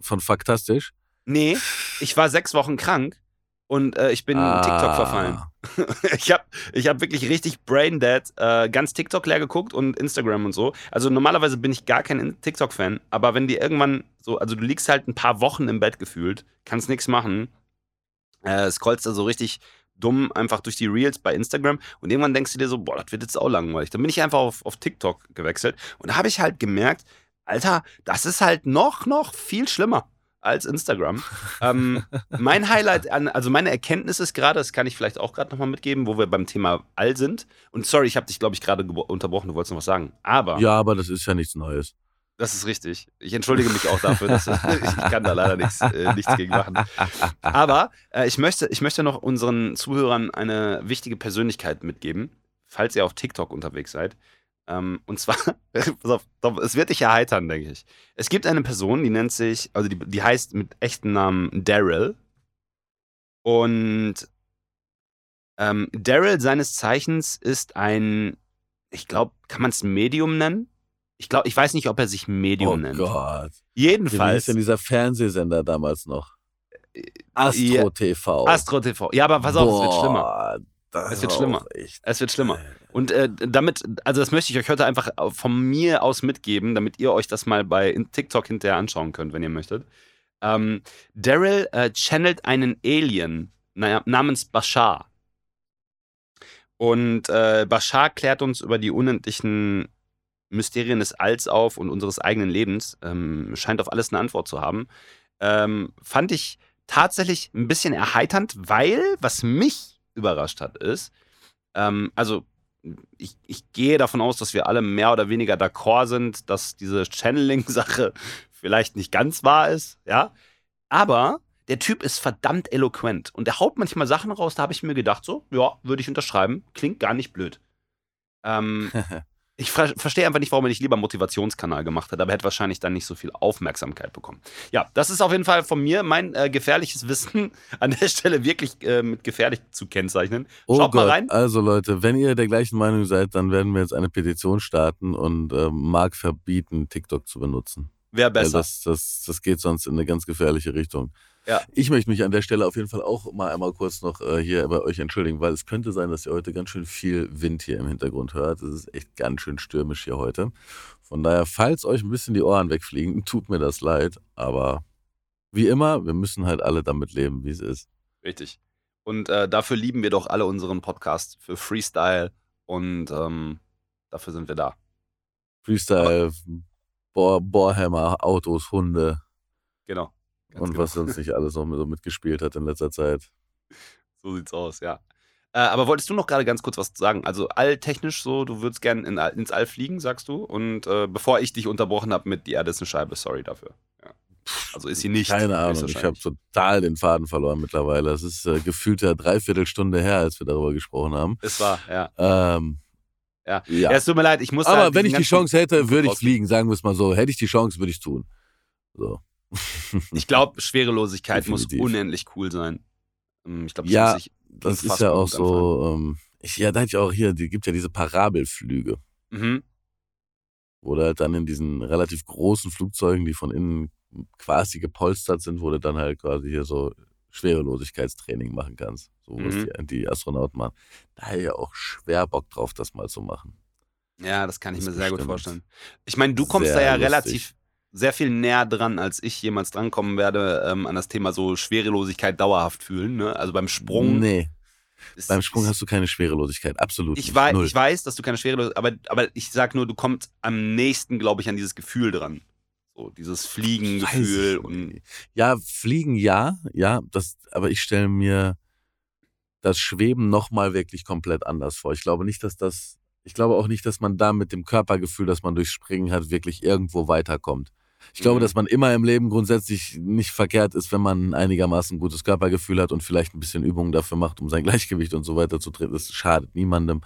Speaker 2: von Faktastisch?
Speaker 1: Nee, ich war sechs Wochen krank und äh, ich bin ah. TikTok verfallen. <laughs> ich habe ich hab wirklich richtig Braindead äh, ganz TikTok leer geguckt und Instagram und so. Also normalerweise bin ich gar kein TikTok-Fan, aber wenn die irgendwann so, also du liegst halt ein paar Wochen im Bett gefühlt, kannst nichts machen, äh, scrollst da so richtig dumm einfach durch die Reels bei Instagram und irgendwann denkst du dir so, boah, das wird jetzt auch langweilig. Dann bin ich einfach auf, auf TikTok gewechselt und da habe ich halt gemerkt, Alter, das ist halt noch, noch viel schlimmer als Instagram. ähm, mein Highlight, an, also meine Erkenntnis ist gerade, das kann ich vielleicht auch gerade nochmal mitgeben, wo wir beim Thema All sind. Und sorry, ich habe dich, glaube ich, gerade unterbrochen, du wolltest noch was sagen. Aber.
Speaker 2: Ja, aber das ist ja nichts Neues.
Speaker 1: Das ist richtig. Ich entschuldige mich auch dafür. Dass, <laughs> ich kann da leider nichts, äh, nichts gegen machen. Aber äh, ich, möchte, ich möchte noch unseren Zuhörern eine wichtige Persönlichkeit mitgeben, falls ihr auf TikTok unterwegs seid. Ähm, und zwar, <laughs> auf, es wird dich erheitern, denke ich. Es gibt eine Person, die nennt sich, also die, die heißt mit echten Namen Daryl. Und ähm, Daryl seines Zeichens ist ein, ich glaube, kann man es Medium nennen? Ich glaube, ich weiß nicht, ob er sich Medium oh nennt.
Speaker 2: Oh Gott.
Speaker 1: Jedenfalls. Wie
Speaker 2: ist denn dieser Fernsehsender damals noch? Astro ja, TV.
Speaker 1: Astro TV. Ja, aber pass auf, Boah, es wird schlimmer. Es wird schlimmer. Es wird schlimmer. Und äh, damit, also das möchte ich euch heute einfach von mir aus mitgeben, damit ihr euch das mal bei TikTok hinterher anschauen könnt, wenn ihr möchtet. Ähm, Daryl äh, channelt einen Alien namens Bashar. Und äh, Bashar klärt uns über die unendlichen Mysterien des Alls auf und unseres eigenen Lebens. Ähm, scheint auf alles eine Antwort zu haben. Ähm, fand ich tatsächlich ein bisschen erheiternd, weil, was mich überrascht hat, ist, ähm, also ich, ich, gehe davon aus, dass wir alle mehr oder weniger d'accord sind, dass diese Channeling-Sache <laughs> vielleicht nicht ganz wahr ist, ja. Aber der Typ ist verdammt eloquent und der haut manchmal Sachen raus, da habe ich mir gedacht, so, ja, würde ich unterschreiben, klingt gar nicht blöd. Ähm, <laughs> ich ver verstehe einfach nicht, warum er nicht lieber einen Motivationskanal gemacht hat, aber er hätte wahrscheinlich dann nicht so viel Aufmerksamkeit bekommen. Ja, das ist auf jeden Fall von mir mein äh, gefährliches <laughs> Wissen an der Stelle wirklich äh, mit gefährlich zu kennzeichnen.
Speaker 2: Oh Schaut Gott. mal rein. Also Leute, wenn ihr der gleichen Meinung seid, dann werden wir jetzt eine Petition starten und äh, Mark verbieten, TikTok zu benutzen.
Speaker 1: Wäre besser.
Speaker 2: das, das, das geht sonst in eine ganz gefährliche Richtung.
Speaker 1: Ja.
Speaker 2: Ich möchte mich an der Stelle auf jeden Fall auch mal einmal kurz noch äh, hier bei euch entschuldigen, weil es könnte sein, dass ihr heute ganz schön viel Wind hier im Hintergrund hört. Es ist echt ganz schön stürmisch hier heute. Von daher, falls euch ein bisschen die Ohren wegfliegen, <laughs> tut mir das leid. Aber wie immer, wir müssen halt alle damit leben, wie es ist.
Speaker 1: Richtig. Und äh, dafür lieben wir doch alle unseren Podcast für Freestyle und ähm, dafür sind wir da.
Speaker 2: Freestyle, Bohr, Bohrhammer, Autos, Hunde
Speaker 1: Genau. Ganz
Speaker 2: und
Speaker 1: genau.
Speaker 2: was sonst nicht alles so, so mitgespielt hat in letzter Zeit.
Speaker 1: So sieht's aus, ja. Äh, aber wolltest du noch gerade ganz kurz was sagen? Also alltechnisch so, du würdest gern in, ins All fliegen, sagst du? Und äh, bevor ich dich unterbrochen habe mit die Erde ist eine Scheibe, sorry dafür. Ja. Also ist sie nicht.
Speaker 2: Keine Ahnung, ich habe total den Faden verloren mittlerweile. Es ist äh, gefühlt ja dreiviertel Stunde her, als wir darüber gesprochen haben.
Speaker 1: Es war, ja.
Speaker 2: Ähm,
Speaker 1: Ja.
Speaker 2: ja.
Speaker 1: Es tut mir leid, ich muss
Speaker 2: Aber
Speaker 1: halt
Speaker 2: wenn ich die Chance hätte, würde ich fliegen, sagen wir es mal so. Hätte ich die Chance, würde ich es tun. So. <laughs>
Speaker 1: Ich glaube, Schwerelosigkeit muss unendlich cool sein. Ähm, Ich glaube,
Speaker 2: Ja,
Speaker 1: muss sich
Speaker 2: Das ist ja auch so. Ähm, ich, ja, da hatte ich auch hier, die gibt ja diese Parabelflüge,
Speaker 1: Mhm.
Speaker 2: wo du halt dann in diesen relativ großen Flugzeugen, die von innen quasi gepolstert sind, wo du dann halt quasi hier so Schwerelosigkeitstraining machen kannst. So was
Speaker 1: Mhm.
Speaker 2: die, die Astronauten machen. Da hätte ich ja auch schwer Bock drauf, das mal zu machen.
Speaker 1: Ja, das kann ich
Speaker 2: Das
Speaker 1: mir sehr gut vorstellen. Ich meine, du kommst da ja
Speaker 2: lustig.
Speaker 1: relativ sehr viel näher dran, als ich jemals drankommen werde, ähm, an das Thema so Schwerelosigkeit dauerhaft fühlen. Ne? Also beim Sprung.
Speaker 2: Nee,
Speaker 1: ist-
Speaker 2: beim Sprung hast du keine Schwerelosigkeit. Absolut
Speaker 1: ich
Speaker 2: nicht.
Speaker 1: weiß,
Speaker 2: Null.
Speaker 1: ich weiß, dass du keine Schwerelosigkeit, aber, aber ich sag nur, du kommst am nächsten, glaube ich, an dieses Gefühl dran. So, dieses Fliegengefühl und.
Speaker 2: Ja, fliegen ja, ja, das, aber ich stelle mir das Schweben nochmal wirklich komplett anders vor. Ich glaube nicht, dass das, ich glaube auch nicht, dass man da mit dem Körpergefühl, das man durch Springen hat, wirklich irgendwo weiterkommt. Ich glaube,
Speaker 1: Mhm.
Speaker 2: dass man immer im Leben grundsätzlich nicht verkehrt ist, wenn man ein einigermaßen gutes Körpergefühl hat und vielleicht ein bisschen Übungen dafür macht, um sein <laughs> Gleichgewicht und so weiter zu treten. Das schadet niemandem.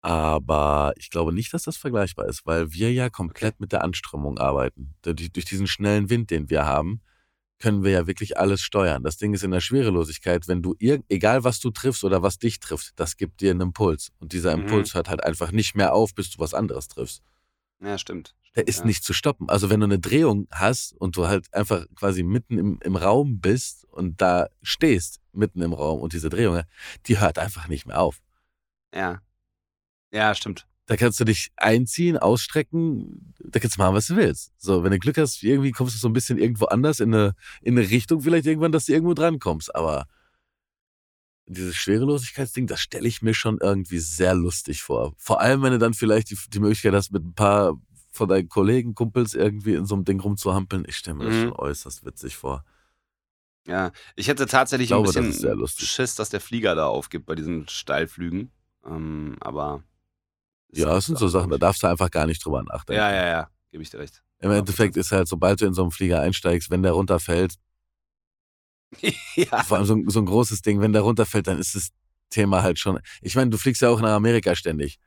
Speaker 2: Aber ich glaube nicht, dass das vergleichbar ist, weil wir ja komplett mit der Anströmung arbeiten. Durch, durch diesen schnellen Wind, den wir haben, können wir ja wirklich alles steuern. Das Ding ist in der Schwerelosigkeit, wenn du, egal was du triffst oder was dich trifft, das gibt dir einen Impuls. Und dieser
Speaker 1: Mhm.
Speaker 2: Impuls hört halt einfach nicht mehr auf, bis du was anderes triffst.
Speaker 1: ja, stimmt.
Speaker 2: Der ist
Speaker 1: ja.
Speaker 2: nicht zu stoppen. Also wenn du eine Drehung hast und du halt einfach quasi mitten im, im Raum bist und da stehst, mitten im Raum und diese Drehung, die hört einfach nicht mehr auf.
Speaker 1: Ja. Ja, stimmt.
Speaker 2: Da kannst du dich einziehen, ausstrecken, da kannst du machen, was du willst. So, wenn du Glück hast, irgendwie kommst du so ein bisschen irgendwo anders in eine, in eine Richtung, vielleicht irgendwann, dass du irgendwo dran kommst. Aber dieses Schwerelosigkeitsding, das stelle ich mir schon irgendwie sehr lustig vor. Vor allem, wenn du dann vielleicht die, die Möglichkeit hast, mit ein paar von deinen Kollegen, Kumpels irgendwie in so einem Ding rumzuhampeln. Ich stelle mir das
Speaker 1: Mhm.
Speaker 2: schon äußerst witzig vor.
Speaker 1: Ja, ich hätte tatsächlich
Speaker 2: Ich glaube,
Speaker 1: ein
Speaker 2: das
Speaker 1: bisschen
Speaker 2: lustig.
Speaker 1: Schiss, dass der Flieger da aufgibt bei diesen Steilflügen. Ähm, aber.
Speaker 2: Ja, das sind so Sachen, da darfst du einfach gar nicht drüber nachdenken.
Speaker 1: Ja, ja, ja, gebe ich dir recht.
Speaker 2: Im Endeffekt ist halt, sobald du in so einen Flieger einsteigst, wenn der runterfällt, <laughs>
Speaker 1: ja.
Speaker 2: Vor allem so, ein- so ein großes Ding, wenn der runterfällt, dann ist das Thema halt schon. Ich meine, du fliegst ja auch nach Amerika ständig.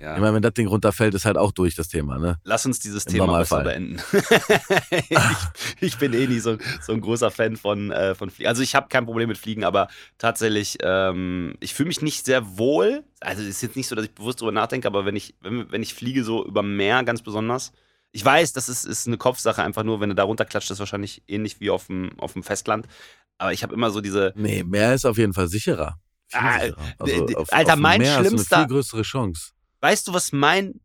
Speaker 1: Ja.
Speaker 2: Ich meine, wenn das Ding runterfällt, ist halt auch durch das Thema, ne?
Speaker 1: Lass uns dieses
Speaker 2: Im
Speaker 1: Thema besser
Speaker 2: Normalfall.
Speaker 1: beenden. <laughs> ich, ich bin eh nie so, so ein großer Fan von, äh, von Fliegen. Also ich habe kein Problem mit Fliegen, aber tatsächlich, ähm, ich fühle mich nicht sehr wohl. Also es ist jetzt nicht so, dass ich bewusst drüber nachdenke, aber wenn ich, wenn, wenn ich fliege so über Meer ganz besonders. Ich weiß, das ist, ist eine Kopfsache, einfach nur, wenn du da runterklatscht, ist wahrscheinlich ähnlich wie auf dem, auf dem Festland. Aber ich habe immer so diese,
Speaker 2: Nee, mehr ist auf jeden Fall sicherer.
Speaker 1: Ah,
Speaker 2: sicherer.
Speaker 1: d-
Speaker 2: auf,
Speaker 1: Alter,
Speaker 2: auf
Speaker 1: mein
Speaker 2: Meer hast du
Speaker 1: schlimmster-
Speaker 2: Eine viel größere Chance.
Speaker 1: Weißt du, was mein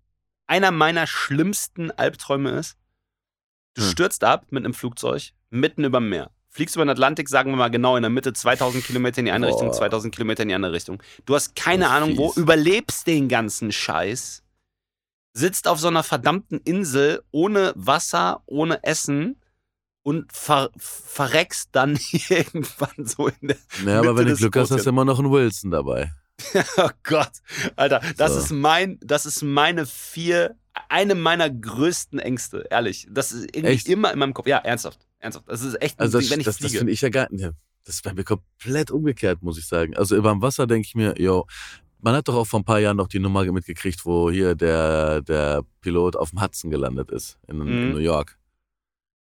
Speaker 1: einer meiner schlimmsten Albträume ist? Du
Speaker 2: Hm.
Speaker 1: stürzt ab mit einem Flugzeug mitten über dem Meer. Fliegst über den Atlantik, sagen wir mal genau in der Mitte, 2000 Kilometer in die eine
Speaker 2: Boah.
Speaker 1: Richtung, 2000 Kilometer in die andere Richtung. Du hast keine
Speaker 2: ist
Speaker 1: Ahnung wo,
Speaker 2: fies.
Speaker 1: überlebst den ganzen Scheiß, sitzt auf so einer verdammten Insel ohne Wasser, ohne Essen und ver verreckst dann <laughs> irgendwann so in der.
Speaker 2: Ja, aber
Speaker 1: Mitte
Speaker 2: wenn du Glück hast, hast du immer noch einen Wilson dabei. <laughs>
Speaker 1: Oh Gott, Alter, das
Speaker 2: So.
Speaker 1: ist mein, das ist meine vier, eine meiner größten Ängste, ehrlich. Das ist irgendwie
Speaker 2: Echt?
Speaker 1: immer in meinem Kopf. Ja, ernsthaft, ernsthaft. Das ist echt,
Speaker 2: Also das,
Speaker 1: wenn ich
Speaker 2: das, das
Speaker 1: fliege.
Speaker 2: finde ich ja gar nicht. Das ist bei mir komplett umgekehrt, muss ich sagen. Also über dem Wasser denke ich mir, yo, man hat doch auch vor ein paar Jahren noch die Nummer mitgekriegt, wo hier der, der Pilot auf dem Hudson gelandet ist, in, in
Speaker 1: Mhm.
Speaker 2: New York.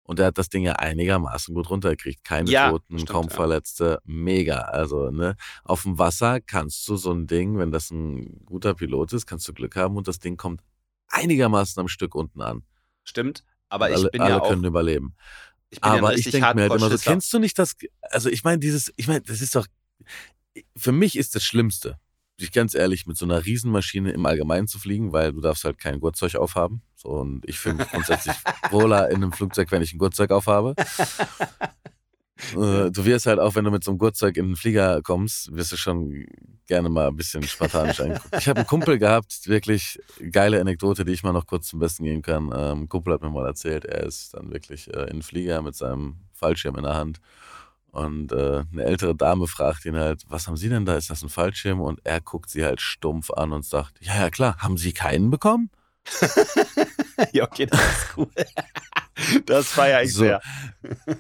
Speaker 2: Und der hat das Ding ja einigermaßen gut runtergekriegt. Keine
Speaker 1: Ja,
Speaker 2: Toten,
Speaker 1: stimmt,
Speaker 2: kaum
Speaker 1: ja.
Speaker 2: Verletzte. Mega. Also, ne, auf dem Wasser kannst du so ein Ding, wenn das ein guter Pilot ist, kannst du Glück haben und das Ding kommt einigermaßen am Stück unten an.
Speaker 1: Stimmt, aber ich
Speaker 2: alle
Speaker 1: bin
Speaker 2: alle
Speaker 1: ja auch,
Speaker 2: können überleben.
Speaker 1: Ich bin ja
Speaker 2: Aber ich
Speaker 1: richtig
Speaker 2: denke mir halt immer so, kennst du nicht das, also ich meine dieses, ich meine, das ist doch, für mich ist das Schlimmste, sich ganz ehrlich mit so einer Riesenmaschine im Allgemeinen zu fliegen, weil du darfst halt kein Gurtzeug aufhaben. So, und ich fühle mich grundsätzlich <laughs> wohler in einem Flugzeug, wenn ich ein Gurtzeug aufhabe. <laughs> Äh, Du wirst halt auch, wenn du mit so einem Gurtzeug in den Flieger kommst, wirst du schon gerne mal ein bisschen spartanisch angucken. Ich habe einen Kumpel gehabt, wirklich geile Anekdote, die ich mal noch kurz zum Besten geben kann. Ähm, ein Kumpel hat mir mal erzählt, er ist dann wirklich äh, in den Flieger mit seinem Fallschirm in der Hand. Und äh, eine ältere Dame fragt ihn halt, was haben Sie denn da? Ist das ein Fallschirm? Und er guckt sie halt stumpf an und sagt, ja, ja klar, haben Sie keinen bekommen? <laughs>
Speaker 1: ja, okay, das ist cool. <laughs> das feiere ich
Speaker 2: So.
Speaker 1: sehr.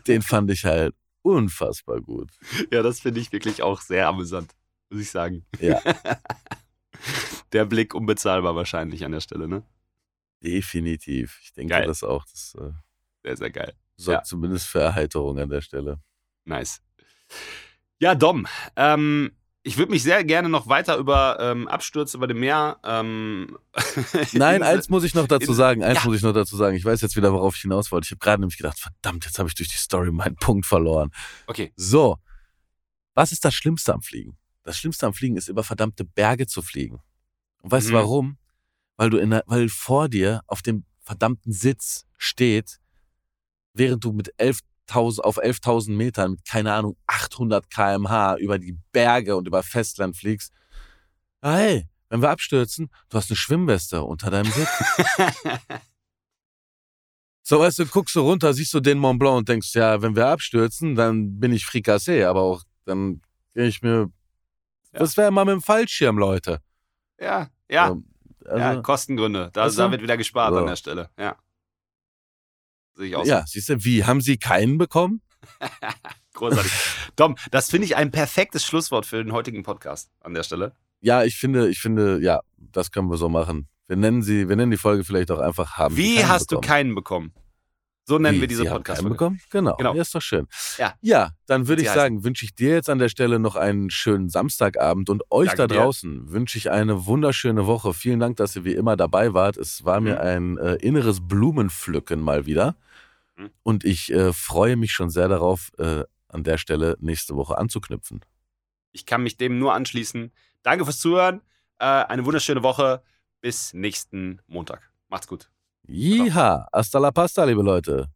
Speaker 2: Den fand ich halt unfassbar gut.
Speaker 1: Ja, das finde ich wirklich auch sehr amüsant, muss ich sagen.
Speaker 2: Ja. <laughs>
Speaker 1: Der Blick unbezahlbar wahrscheinlich an der Stelle, ne?
Speaker 2: Definitiv. Ich denke
Speaker 1: Geil.
Speaker 2: das auch. Das äh,
Speaker 1: Sehr, sehr geil.
Speaker 2: sorgt
Speaker 1: Ja.
Speaker 2: zumindest für Erheiterung an der Stelle.
Speaker 1: Nice. Ja, Dom, ähm, ich würde mich sehr gerne noch weiter über ähm, Abstürze über dem Meer. Ähm, <laughs>
Speaker 2: Nein, eins muss ich noch dazu sagen. Eins
Speaker 1: Ja.
Speaker 2: muss ich noch dazu sagen. Ich weiß jetzt wieder, worauf ich hinaus wollte. Ich habe gerade nämlich gedacht, verdammt, jetzt habe ich durch die Story meinen Punkt verloren.
Speaker 1: Okay.
Speaker 2: So, was ist das Schlimmste am Fliegen? Das Schlimmste am Fliegen ist, über verdammte Berge zu fliegen. Und weißt
Speaker 1: Mhm.
Speaker 2: du warum? Weil du in der, weil vor dir auf dem verdammten Sitz steht, während du mit 11.000 auf 11.000 Metern mit, keine Ahnung, 800 kmh über die Berge und über Festland fliegst. Ah, hey, wenn wir abstürzen, du hast eine Schwimmweste unter deinem Sitz. <laughs> So, weißt du, guckst du runter, siehst du den Mont Blanc und denkst, ja, wenn wir abstürzen, dann bin ich Frikassee, aber auch dann gehe ich mir.
Speaker 1: Ja.
Speaker 2: Das wäre mal mit dem Fallschirm, Leute.
Speaker 1: ja, ja,
Speaker 2: Also,
Speaker 1: ja, Kostengründe. Da,
Speaker 2: du?
Speaker 1: da wird wieder gespart
Speaker 2: So.
Speaker 1: an der Stelle. Ja. Sehe ich auch so.
Speaker 2: ja, siehst du, wie? Haben sie keinen bekommen? <laughs>
Speaker 1: Großartig. Dom, das finde ich ein perfektes Schlusswort für den heutigen Podcast an der Stelle.
Speaker 2: Ja, ich finde, ich finde, ja, das können wir so machen. Wir nennen sie, wir nennen die Folge vielleicht auch einfach haben.
Speaker 1: Wie hast du
Speaker 2: bekommen?
Speaker 1: keinen bekommen? So nennen
Speaker 2: Wie,
Speaker 1: wir diese
Speaker 2: Sie
Speaker 1: podcast
Speaker 2: bekommen? Genau.
Speaker 1: Genau.
Speaker 2: Ja, ist doch schön.
Speaker 1: Ja.
Speaker 2: Ja, dann würde ich sagen, wünsche ich dir jetzt an der Stelle noch einen schönen Samstagabend und euch
Speaker 1: Danke
Speaker 2: da
Speaker 1: dir.
Speaker 2: draußen wünsche ich eine wunderschöne Woche. Vielen Dank, dass ihr wie immer dabei wart. Es war mir
Speaker 1: Mhm.
Speaker 2: ein äh, inneres Blumenpflücken mal wieder.
Speaker 1: Mhm.
Speaker 2: Und ich äh, freue mich schon sehr darauf, äh, an der Stelle nächste Woche anzuknüpfen.
Speaker 1: Ich kann mich dem nur anschließen. Danke fürs Zuhören. Äh, eine wunderschöne Woche. Bis nächsten Montag. Macht's gut.
Speaker 2: Jiha, hasta la pasta, liebe Leute.